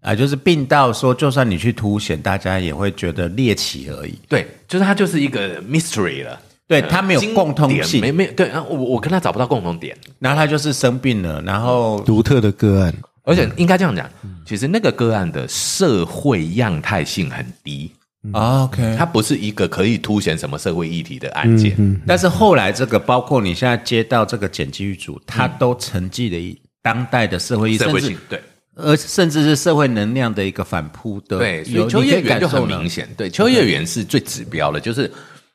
啊，就是病到说，就算你去凸显，大家也会觉得猎奇而已。对，就是他就是一个 mystery 了。对他没有共通性，没没对啊，我我跟他找不到共同点，然后他就是生病了，然后独特的个案，而且应该这样讲，其实那个个案的社会样态性很低，OK，它不是一个可以凸显什么社会议题的案件，但是后来这个包括你现在接到这个检机组，它都承继了一当代的社会社会性对。而甚至是社会能量的一个反扑的，对，所以秋叶原就很明显，对，秋叶原是最指标的，就是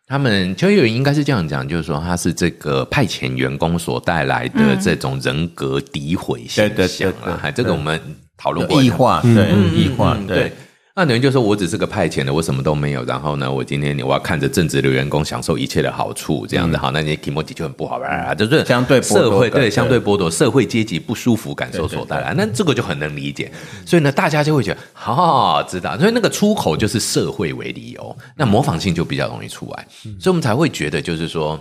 他们秋叶原应该是这样讲，就是说他是这个派遣员工所带来的这种人格诋毁现象啊，这个我们讨论过异化，对，异化，对。那等于就是说我只是个派遣的，我什么都没有。然后呢，我今天我要看着正直的员工享受一切的好处，这样子好，那你 emoji 就很不好吧？就是相对社会对相对剥夺社会阶级不舒服感受所带来，那这个就很能理解。所以呢，大家就会觉得，好知道，所以那个出口就是社会为理由，那模仿性就比较容易出来，所以我们才会觉得，就是说。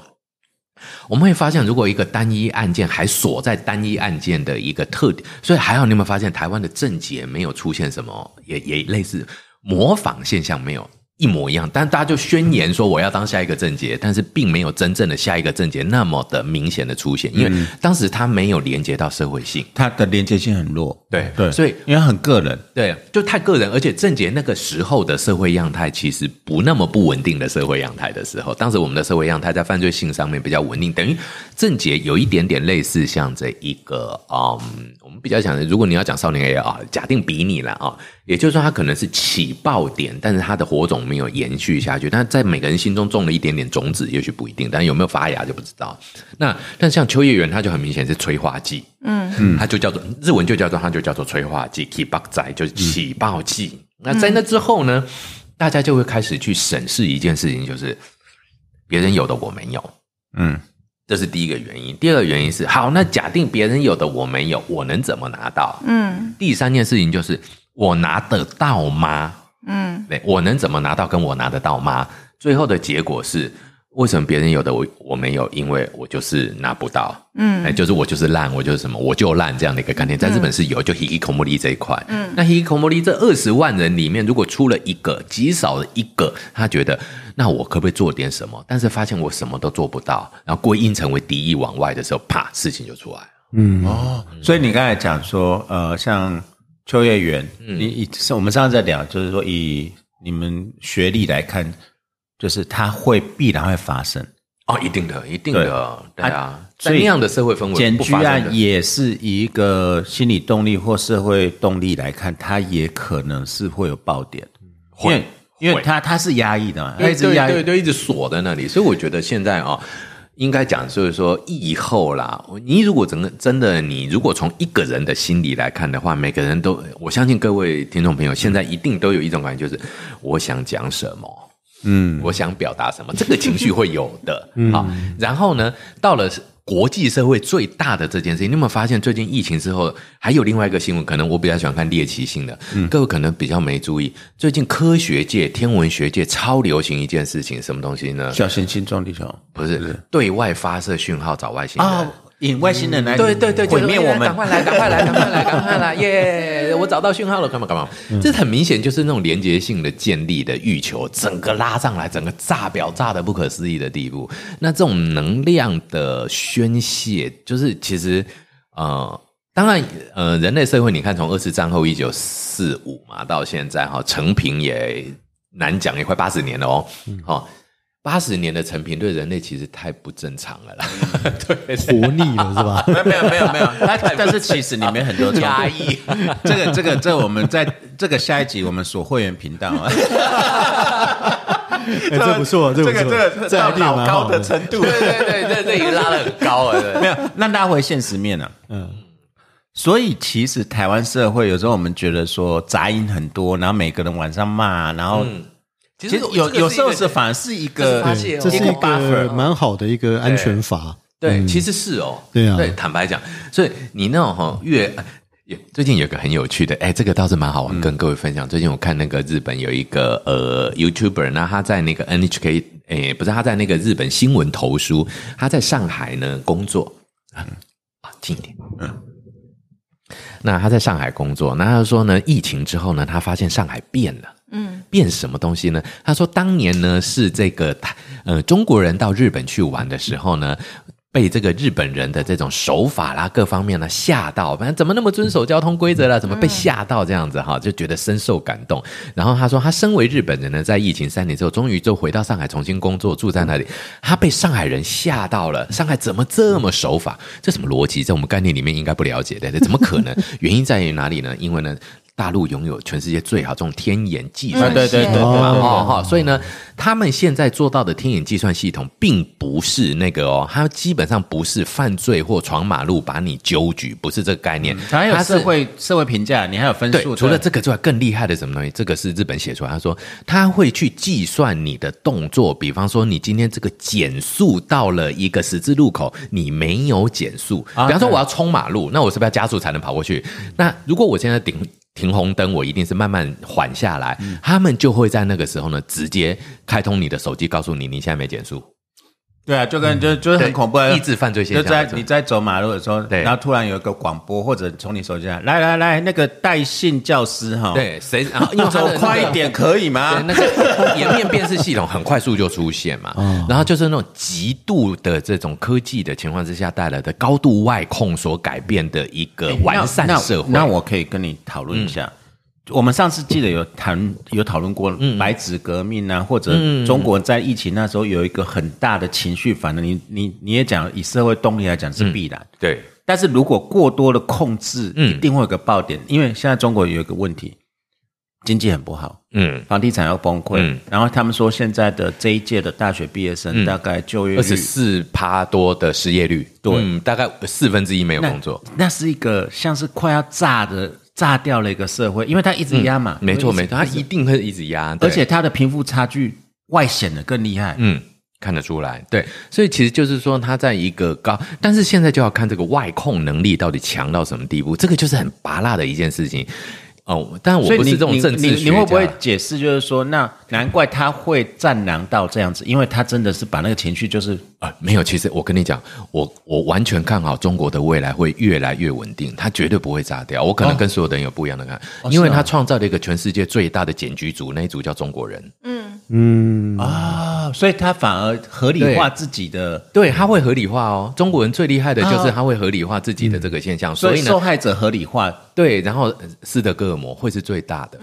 我们会发现，如果一个单一案件还锁在单一案件的一个特点，所以还好，你有没有发现台湾的政界没有出现什么，也也类似模仿现象没有？一模一样，但大家就宣言说我要当下一个症结，但是并没有真正的下一个症结那么的明显的出现，因为当时他没有连接到社会性，它的连接性很弱。对对，所以因为很个人，对，就太个人，而且症结那个时候的社会样态其实不那么不稳定的社会样态的时候，当时我们的社会样态在犯罪性上面比较稳定，等于症结有一点点类似像这一个，嗯，我们比较讲的，如果你要讲少年 A 啊，假定比你了啊。也就是说，它可能是起爆点，但是它的火种没有延续下去。但在每个人心中种了一点点种子，也许不一定，但有没有发芽就不知道。那但像秋叶原，它就很明显是催化剂，嗯嗯，它就叫做日文就叫做它就叫做催化剂 k e b u k 仔就是起爆剂。那在那之后呢，大家就会开始去审视一件事情，就是别人有的我没有，嗯，这是第一个原因。第二个原因是，好，那假定别人有的我没有，我能怎么拿到？嗯，第三件事情就是。我拿得到吗？嗯，对，我能怎么拿到？跟我拿得到吗？最后的结果是，为什么别人有的我我没有？因为我就是拿不到。嗯，哎，就是我就是烂，我就是什么，我就烂这样的一个概念，在日本是有，就 hikikomori 这一块。嗯，那 hikikomori 这二十万人里面，如果出了一个极少的一个，他觉得那我可不可以做点什么？但是发现我什么都做不到，然后归因成为敌意往外的时候，啪，事情就出来了。嗯哦，所以你刚才讲说，呃，像。秋叶原，你以是我们上次在聊，就是说以你们学历来看，就是它会必然会发生。哦，一定的，一定的，对。啊，在那样的社会氛围，检举案也是以一个心理动力或社会动力来看，它也可能是会有爆点，因为因为它它是压抑的嘛，它一直压抑，对，一直锁在那里，所以我觉得现在啊。应该讲就是说，以后啦，你如果真的真的，你如果从一个人的心理来看的话，每个人都，我相信各位听众朋友现在一定都有一种感觉，就是我想讲什么，嗯，我想表达什么，这个情绪会有的，好，然后呢，到了。国际社会最大的这件事情，你有没有发现最近疫情之后，还有另外一个新闻？可能我比较喜欢看猎奇性的，各位可能比较没注意。最近科学界、天文学界超流行一件事情，什么东西呢？小行星撞地球？不是，对外发射讯号找外星人。引外星人来对对对毁灭我们，赶快来，赶快来，赶快来，[LAUGHS] 赶快来！耶，我找到讯号了，干嘛干嘛？这很明显就是那种连接性的建立的欲求，整个拉上来，整个炸表炸的不可思议的地步。那这种能量的宣泄，就是其实呃，当然呃，人类社会你看，从二次战后一九四五嘛到现在哈，成平也难讲，也快八十年了哦，好。八十年的成品对人类其实太不正常了啦，对，[LAUGHS] 活腻了是吧？没有没有没有没有，[LAUGHS] 但 [LAUGHS] 但是其实里面很多压抑。这个这个这我们在这个下一集我们锁会员频道啊，这不错，这个这个这老高的程度，对对对，这这已经拉的很高了。没有，那拉回现实面了。嗯，所以其实台湾社会有时候我们觉得说杂音很多，然后每个人晚上骂，然后。其实有有时候是反而是一个，这是一个蛮好的一个安全阀。对，其实是哦。对啊，对，坦白讲，所以你那种哈越最近有个很有趣的，哎，这个倒是蛮好玩，跟各位分享。最近我看那个日本有一个呃 YouTuber，那他在那个 NHK，哎，不是他在那个日本新闻投书，他在上海呢工作啊，近一点，嗯。那他在上海工作，那他说呢，疫情之后呢，他发现上海变了。嗯，变什么东西呢？他说当年呢是这个呃中国人到日本去玩的时候呢。被这个日本人的这种手法啦，各方面呢吓到，反正怎么那么遵守交通规则了？怎么被吓到这样子哈？就觉得深受感动。然后他说，他身为日本人呢，在疫情三年之后，终于就回到上海重新工作，住在那里。他被上海人吓到了，上海怎么这么守法？这什么逻辑？在我们概念里面应该不了解的，怎么可能？[LAUGHS] 原因在于哪里呢？因为呢。大陆拥有全世界最好这种天眼计算系统嘛，哈哈，所以呢，他们现在做到的天眼计算系统，并不是那个哦，它基本上不是犯罪或闯马路把你揪举，不是这个概念。还有社会社会评价，你还有分数。除了这个之外，更厉害的什么东西？这个是日本写出来，他说他会去计算你的动作，比方说你今天这个减速到了一个十字路口，你没有减速，比方说我要冲马路，那我是不是要加速才能跑过去？那如果我现在顶。停红灯，我一定是慢慢缓下来。他们就会在那个时候呢，直接开通你的手机，告诉你你现在没减速。对啊，就跟就就是很恐怖，抑制犯罪现象。就在你在走马路的时候，然后突然有一个广播，或者从你手机上来来来，那个带信教师哈，对，谁 [LAUGHS] 用走快一点可以吗？那个颜面辨识系统很快速就出现嘛。然后就是那种极度的这种科技的情况之下带来的高度外控所改变的一个完善社会。那我可以跟你讨论一下。我们上次记得有谈有讨论过白纸革命啊，或者中国在疫情那时候有一个很大的情绪反应。你你你也讲，以社会动力来讲是必然。对，但是如果过多的控制，一定会有个爆点。因为现在中国有一个问题，经济很不好，嗯，房地产要崩溃。然后他们说现在的这一届的大学毕业生大概就业二十四趴多的失业率，对，大概四分之一没有工作。那是一个像是快要炸的。炸掉了一个社会，因为它一直压嘛，没错没错，它一定会一直压，而且它的贫富差距外显的更厉害，嗯，看得出来，对，所以其实就是说，它在一个高，但是现在就要看这个外控能力到底强到什么地步，这个就是很拔辣的一件事情。哦，但我不是这种政治你会不会解释？就是说，那难怪他会战狼到这样子，因为他真的是把那个情绪就是啊，没有。其实我跟你讲，我我完全看好中国的未来会越来越稳定，它绝对不会炸掉。我可能跟所有的人有不一样的看，因为他创造了一个全世界最大的检举组，那一组叫中国人。嗯嗯啊，所以他反而合理化自己的，对他会合理化哦。中国人最厉害的就是他会合理化自己的这个现象，所以受害者合理化。对，然后斯德哥尔摩会是最大的。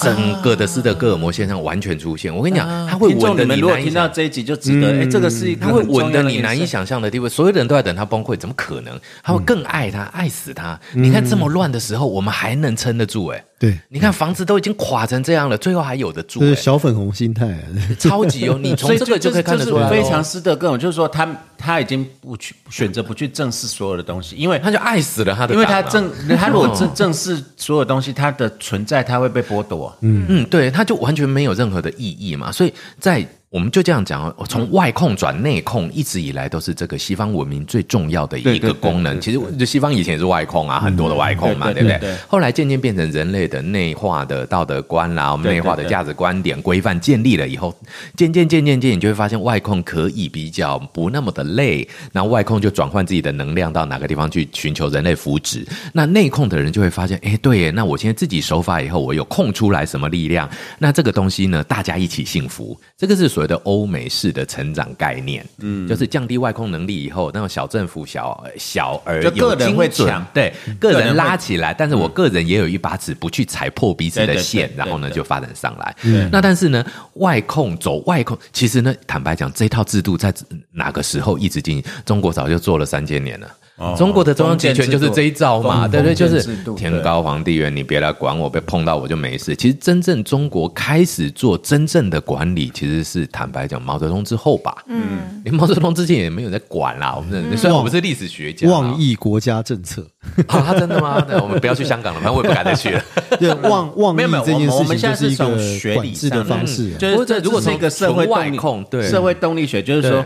整个的斯德哥尔摩现象完全出现，我跟你讲，他会稳的。你如果听到这一集，就值得。哎，这个是他会稳的你难以想象的地位，所有的人都在等他崩溃，怎么可能？他会更爱他，爱死他。你看这么乱的时候，我们还能撑得住？哎，对，你看房子都已经垮成这样了，最后还有的住。是小粉红心态，[LAUGHS] 超级哦！你从这个就可以看得出来，非常斯德哥尔摩，就是说他他已经不去选择不去正视所有的东西，因为他就爱死了他的，因为他正他如果正 [LAUGHS] 正视所有东西，他的存在他会被剥夺。嗯嗯，对。他就完全没有任何的意义嘛，所以在。我们就这样讲哦，从外控转内控，一直以来都是这个西方文明最重要的一个功能。其实，就西方以前也是外控啊，很多的外控嘛，对不对？后来渐渐变成人类的内化的道德观啦，我们内化的价值观点规范建立了以后，渐渐渐渐渐，你就会发现外控可以比较不那么的累。那外控就转换自己的能量到哪个地方去寻求人类福祉。那内控的人就会发现，哎，对耶，那我现在自己守法以后，我有空出来什么力量？那这个东西呢，大家一起幸福。这个是所。的欧美式的成长概念，嗯，就是降低外控能力以后，那种小政府、小小而有人会强，对个人拉起来，但是我个人也有一把尺，不去踩破彼此的线，然后呢就发展上来。那但是呢，外控走外控，其实呢，坦白讲，这套制度在哪个时候一直进行？中国早就做了三千年了。中国的中央集权就是这一招嘛，对不对，就是天高皇帝远，你别来管我，被碰到我就没事。其实真正中国开始做真正的管理，其实是坦白讲，毛泽东之后吧。嗯，连毛泽东之前也没有在管啦。我们虽然我们是历史学家，妄议国家政策啊，真的吗？我们不要去香港了，反正我也不敢再去了。[LAUGHS] 对，妄妄议这件事情就是一个管制的方式。就是这如果是一个社会外控，对社会动力学，就是说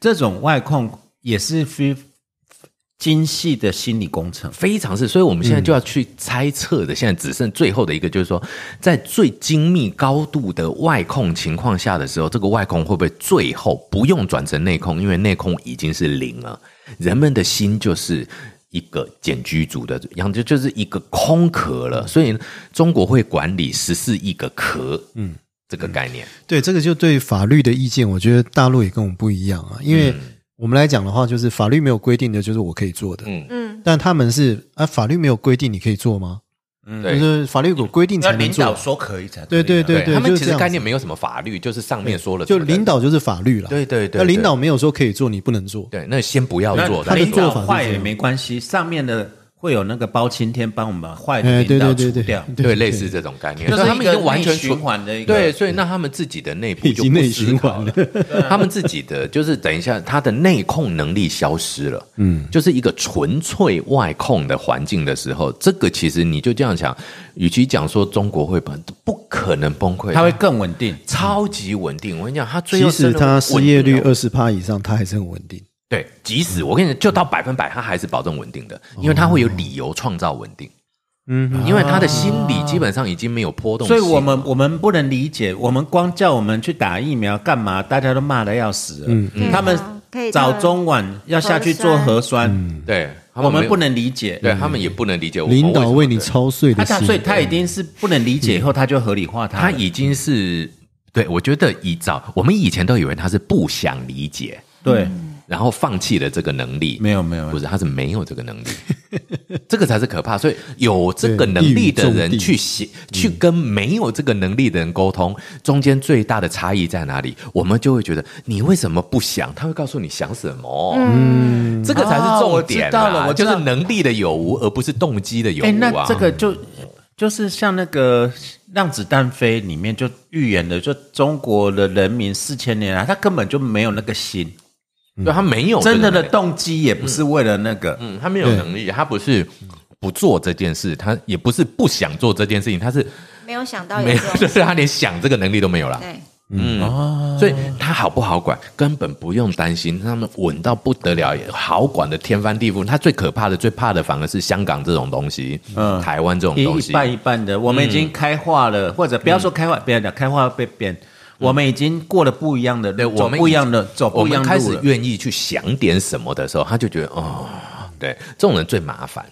这种外控也是非。精细的心理工程非常是，所以我们现在就要去猜测的。现在只剩最后的一个，就是说，在最精密高度的外控情况下的时候，这个外控会不会最后不用转成内控？因为内控已经是零了。人们的心就是一个简居族的样子，就是一个空壳了。所以中国会管理十四亿个壳，嗯，这个概念。对，这个就对法律的意见，我觉得大陆也跟我们不一样啊。因为我们来讲的话，就是法律没有规定的就是我可以做的，嗯。嗯，但他们是啊，法律没有规定你可以做吗？嗯，就是法律有规定才能做，说可以才对对对对，他们其实概念没有什么法律，就是上面说了，就领导就是法律了。对对对，那领导没有说可以做，你不能做。对，那先不要做，他的做法坏也没关系，上面的。会有那个包青天帮我们把坏的领导除掉，对，类似这种概念，就是他们已经完全循环的一个，对，所以那他们自己的内部就内循环了，他们自己的就是等一下，他的内控能力消失了，嗯，就是一个纯粹外控的环境的时候，这个其实你就这样想，与其讲说中国会崩，不可能崩溃，它会更稳定，超级稳定。我跟你讲，它其实它失业率二十趴以上，它还是很稳定。对，即使我跟你讲，就到百分百，它还是保证稳定的，因为它会有理由创造稳定。嗯，因为他的心理基本上已经没有波动，所以我们我们不能理解，我们光叫我们去打疫苗干嘛？大家都骂的要死。嗯，他们早中晚要下去做核酸，对，我们不能理解，对他们也不能理解。领导为你操碎的心，所以他已经是不能理解，以后他就合理化他，他已经是对我觉得以早我们以前都以为他是不想理解，对。然后放弃了这个能力，没有没有，不是他是没有这个能力，[LAUGHS] 这个才是可怕。所以有这个能力的人去写，去跟没有这个能力的人沟通，中间最大的差异在哪里？我们就会觉得你为什么不想？他会告诉你想什么。嗯，这个才是重点了。我就是能力的有无，而不是动机的有无啊。那这个就就是像那个《让子弹飞》里面就预言的，就中国的人民四千年来，他根本就没有那个心。对他没有真的的动机，也不是为了那个，嗯，他没有能力，他不是不做这件事，他也不是不想做这件事情，他是没有想到，没有，就是他连想这个能力都没有了。对，嗯，所以他好不好管，根本不用担心，他们稳到不得了，好管的天翻地覆。他最可怕的、最怕的，反而是香港这种东西，嗯，台湾这种东西，一半一半的，我们已经开化了，或者不要说开化，不要讲开化被变。我们已经过了不一样的，对，我们不一样的走，不一样开始愿意去想点什么的时候，他就觉得哦，对，这种人最麻烦。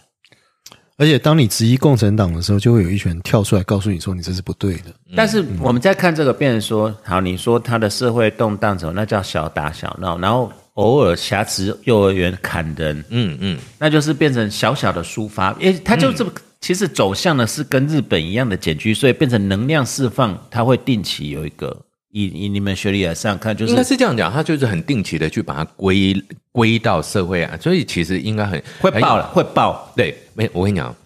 而且当你质疑共产党的时候，就会有一群人跳出来告诉你说你这是不对的。但是我们在看这个，变成说，好，你说他的社会动荡什么，那叫小打小闹，然后偶尔挟持幼儿园砍人，嗯嗯，那就是变成小小的抒发，诶，他就这么。其实走向的是跟日本一样的减居，所以变成能量释放，它会定期有一个。以以你们学历来上看，就是应该是这样讲，他就是很定期的去把它归归到社会啊，所以其实应该很会爆了，会爆。对，没我跟你讲，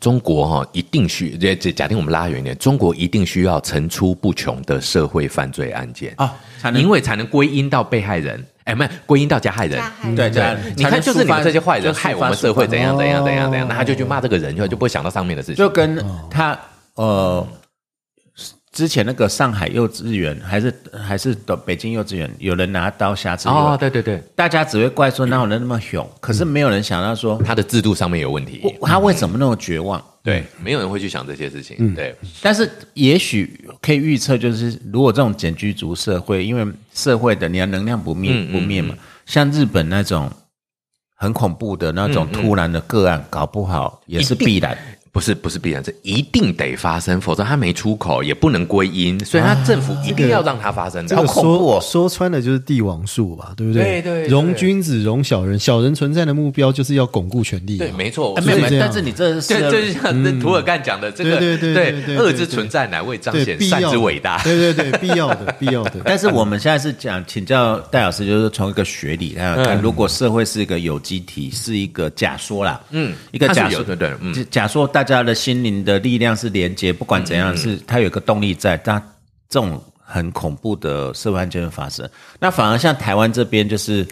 中国哈一定需，这假定我们拉远一点，中国一定需要层出不穷的社会犯罪案件啊，因为才能归因到被害人，哎，没归因到加害人，对对，你看就是你们这些坏人害我们社会怎样怎样怎样怎样，那他就去骂这个人，就就不会想到上面的事情，就跟他呃。之前那个上海幼稚园还是还是的北京幼稚园，有人拿刀挟持哦，对对对，大家只会怪说哪有人那么凶，可是没有人想到说他的制度上面有问题，他为什么那么绝望？对，没有人会去想这些事情。对，但是也许可以预测，就是如果这种简居族社会，因为社会的你要能量不灭不灭嘛，像日本那种很恐怖的那种突然的个案，搞不好也是必然。不是不是必然，这一定得发生，否则他没出口，也不能归因，所以他政府一定要让它发生。这个说说穿了就是帝王术吧，对不对？对对，容君子，容小人，小人存在的目标就是要巩固权力。对，没错。没有，但是你这是这就像图尔干讲的，这个对对对，恶之存在乃为彰显善之伟大。对对对，必要的 [LAUGHS] 必要的。但是我们现在是讲，请教戴老师，就是从一个学理来看，如果社会是一个有机体，是一个假说啦，嗯，一个假说，对对，嗯，假说大家的心灵。的力量是连接，不管怎样，是它有一个动力在。但这种很恐怖的社会案件会发生，那反而像台湾这边，就是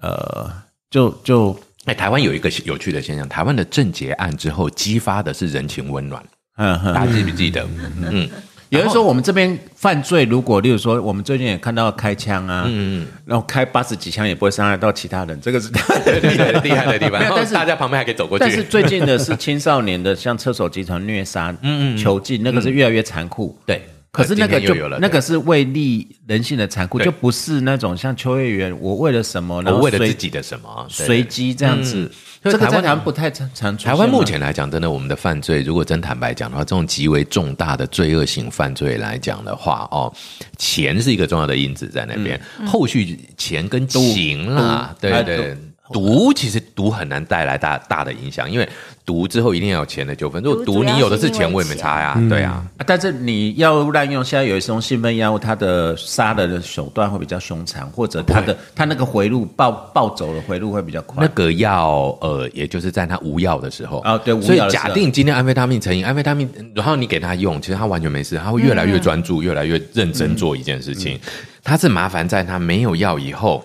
呃，就就哎，台湾有一个有趣的现象，台湾的政结案之后激发的是人情温暖。嗯，大家记不记得？嗯。有人说，我们这边犯罪，如果例如说，我们最近也看到开枪啊，嗯，然后开八十几枪也不会伤害到其他人，这个是厉害的厉害的地方。但是大家旁边还可以走过去。但是最近的是青少年的，像厕所集团虐杀、嗯嗯囚禁，那个是越来越残酷。对，可是那个就那个是为利人性的残酷，就不是那种像秋叶原，我为了什么，然后为了自己的什么随机这样子。这个在台湾不太常常台湾目前来讲，真的我们的犯罪，如果真坦白讲的话，这种极为重大的罪恶性犯罪来讲的话，哦，钱是一个重要的因子在那边，后续钱跟情啦，对对。毒其实毒很难带来大大的影响，因为毒之后一定要有钱的纠纷。如果毒你有的是钱，我也没差呀，对啊。但是你药物滥用，现在有一种兴奋药物，它的杀的手段会比较凶残，或者它的它那个回路暴暴走的回路会比较快。那个药呃，也就是在它无药的时候啊，对。所以假定今天安非他命成瘾，安非他命，然后你给他用，其实他完全没事，他会越来越专注，越来越认真做一件事情。他是麻烦在他没有药以后。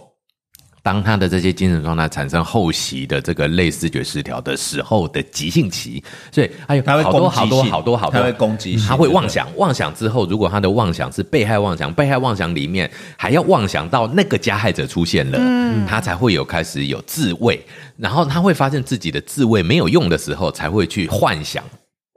当他的这些精神状态产生后期的这个类视觉失调的时候的急性期，所以还有好多好多好多好多，他会攻击，他会妄想，妄想之后，如果他的妄想是被害妄想，被害妄想里面还要妄想到那个加害者出现了，他才会有开始有自卫，然后他会发现自己的自卫没有用的时候，才会去幻想。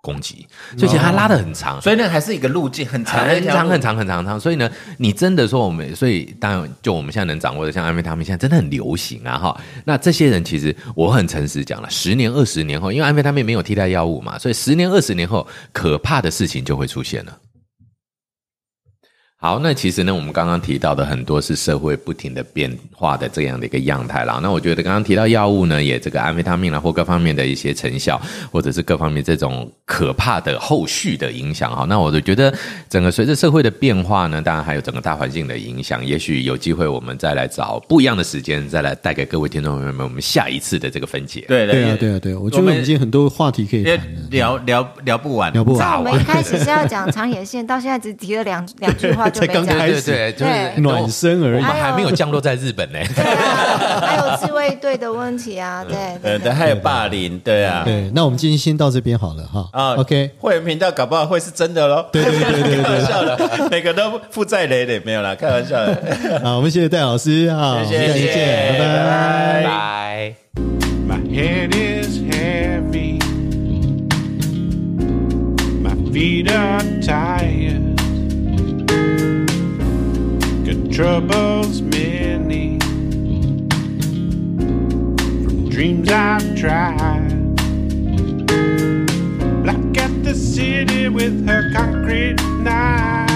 攻击，所以其实它拉的很长，所以那还是一个路径很长很长很长很长长。所以呢，你真的说我们，所以当然就我们现在能掌握的，像安非他命现在真的很流行啊哈。那这些人其实我很诚实讲了，十年二十年后，因为安非他命没有替代药物嘛，所以十年二十年后，可怕的事情就会出现了。好，那其实呢，我们刚刚提到的很多是社会不停的变化的这样的一个样态啦。那我觉得刚刚提到药物呢，也这个安非他命啦，或各方面的一些成效，或者是各方面这种可怕的后续的影响哈。那我就觉得，整个随着社会的变化呢，当然还有整个大环境的影响，也许有机会我们再来找不一样的时间，再来带给各位听众朋友们我们下一次的这个分解。对对啊对啊对，我觉得已经很多话题可以聊聊聊不完，聊不完。我们一开始是要讲长野县，到现在只提了两两句话。才刚开始，对，就是暖身而已，我们还没有降落在日本呢。对啊，还有自卫队的问题啊，对，对，还有霸凌，对啊，对。那我们今天先到这边好了哈。啊，OK，会员频道搞不好会是真的喽。对对对对，开玩笑的，每个都负债累累，没有啦，开玩笑的。[LAUGHS] 好，我们谢谢戴老师啊，谢谢，再见，拜拜，拜。Troubles many from dreams I've tried. Black at the city with her concrete knife.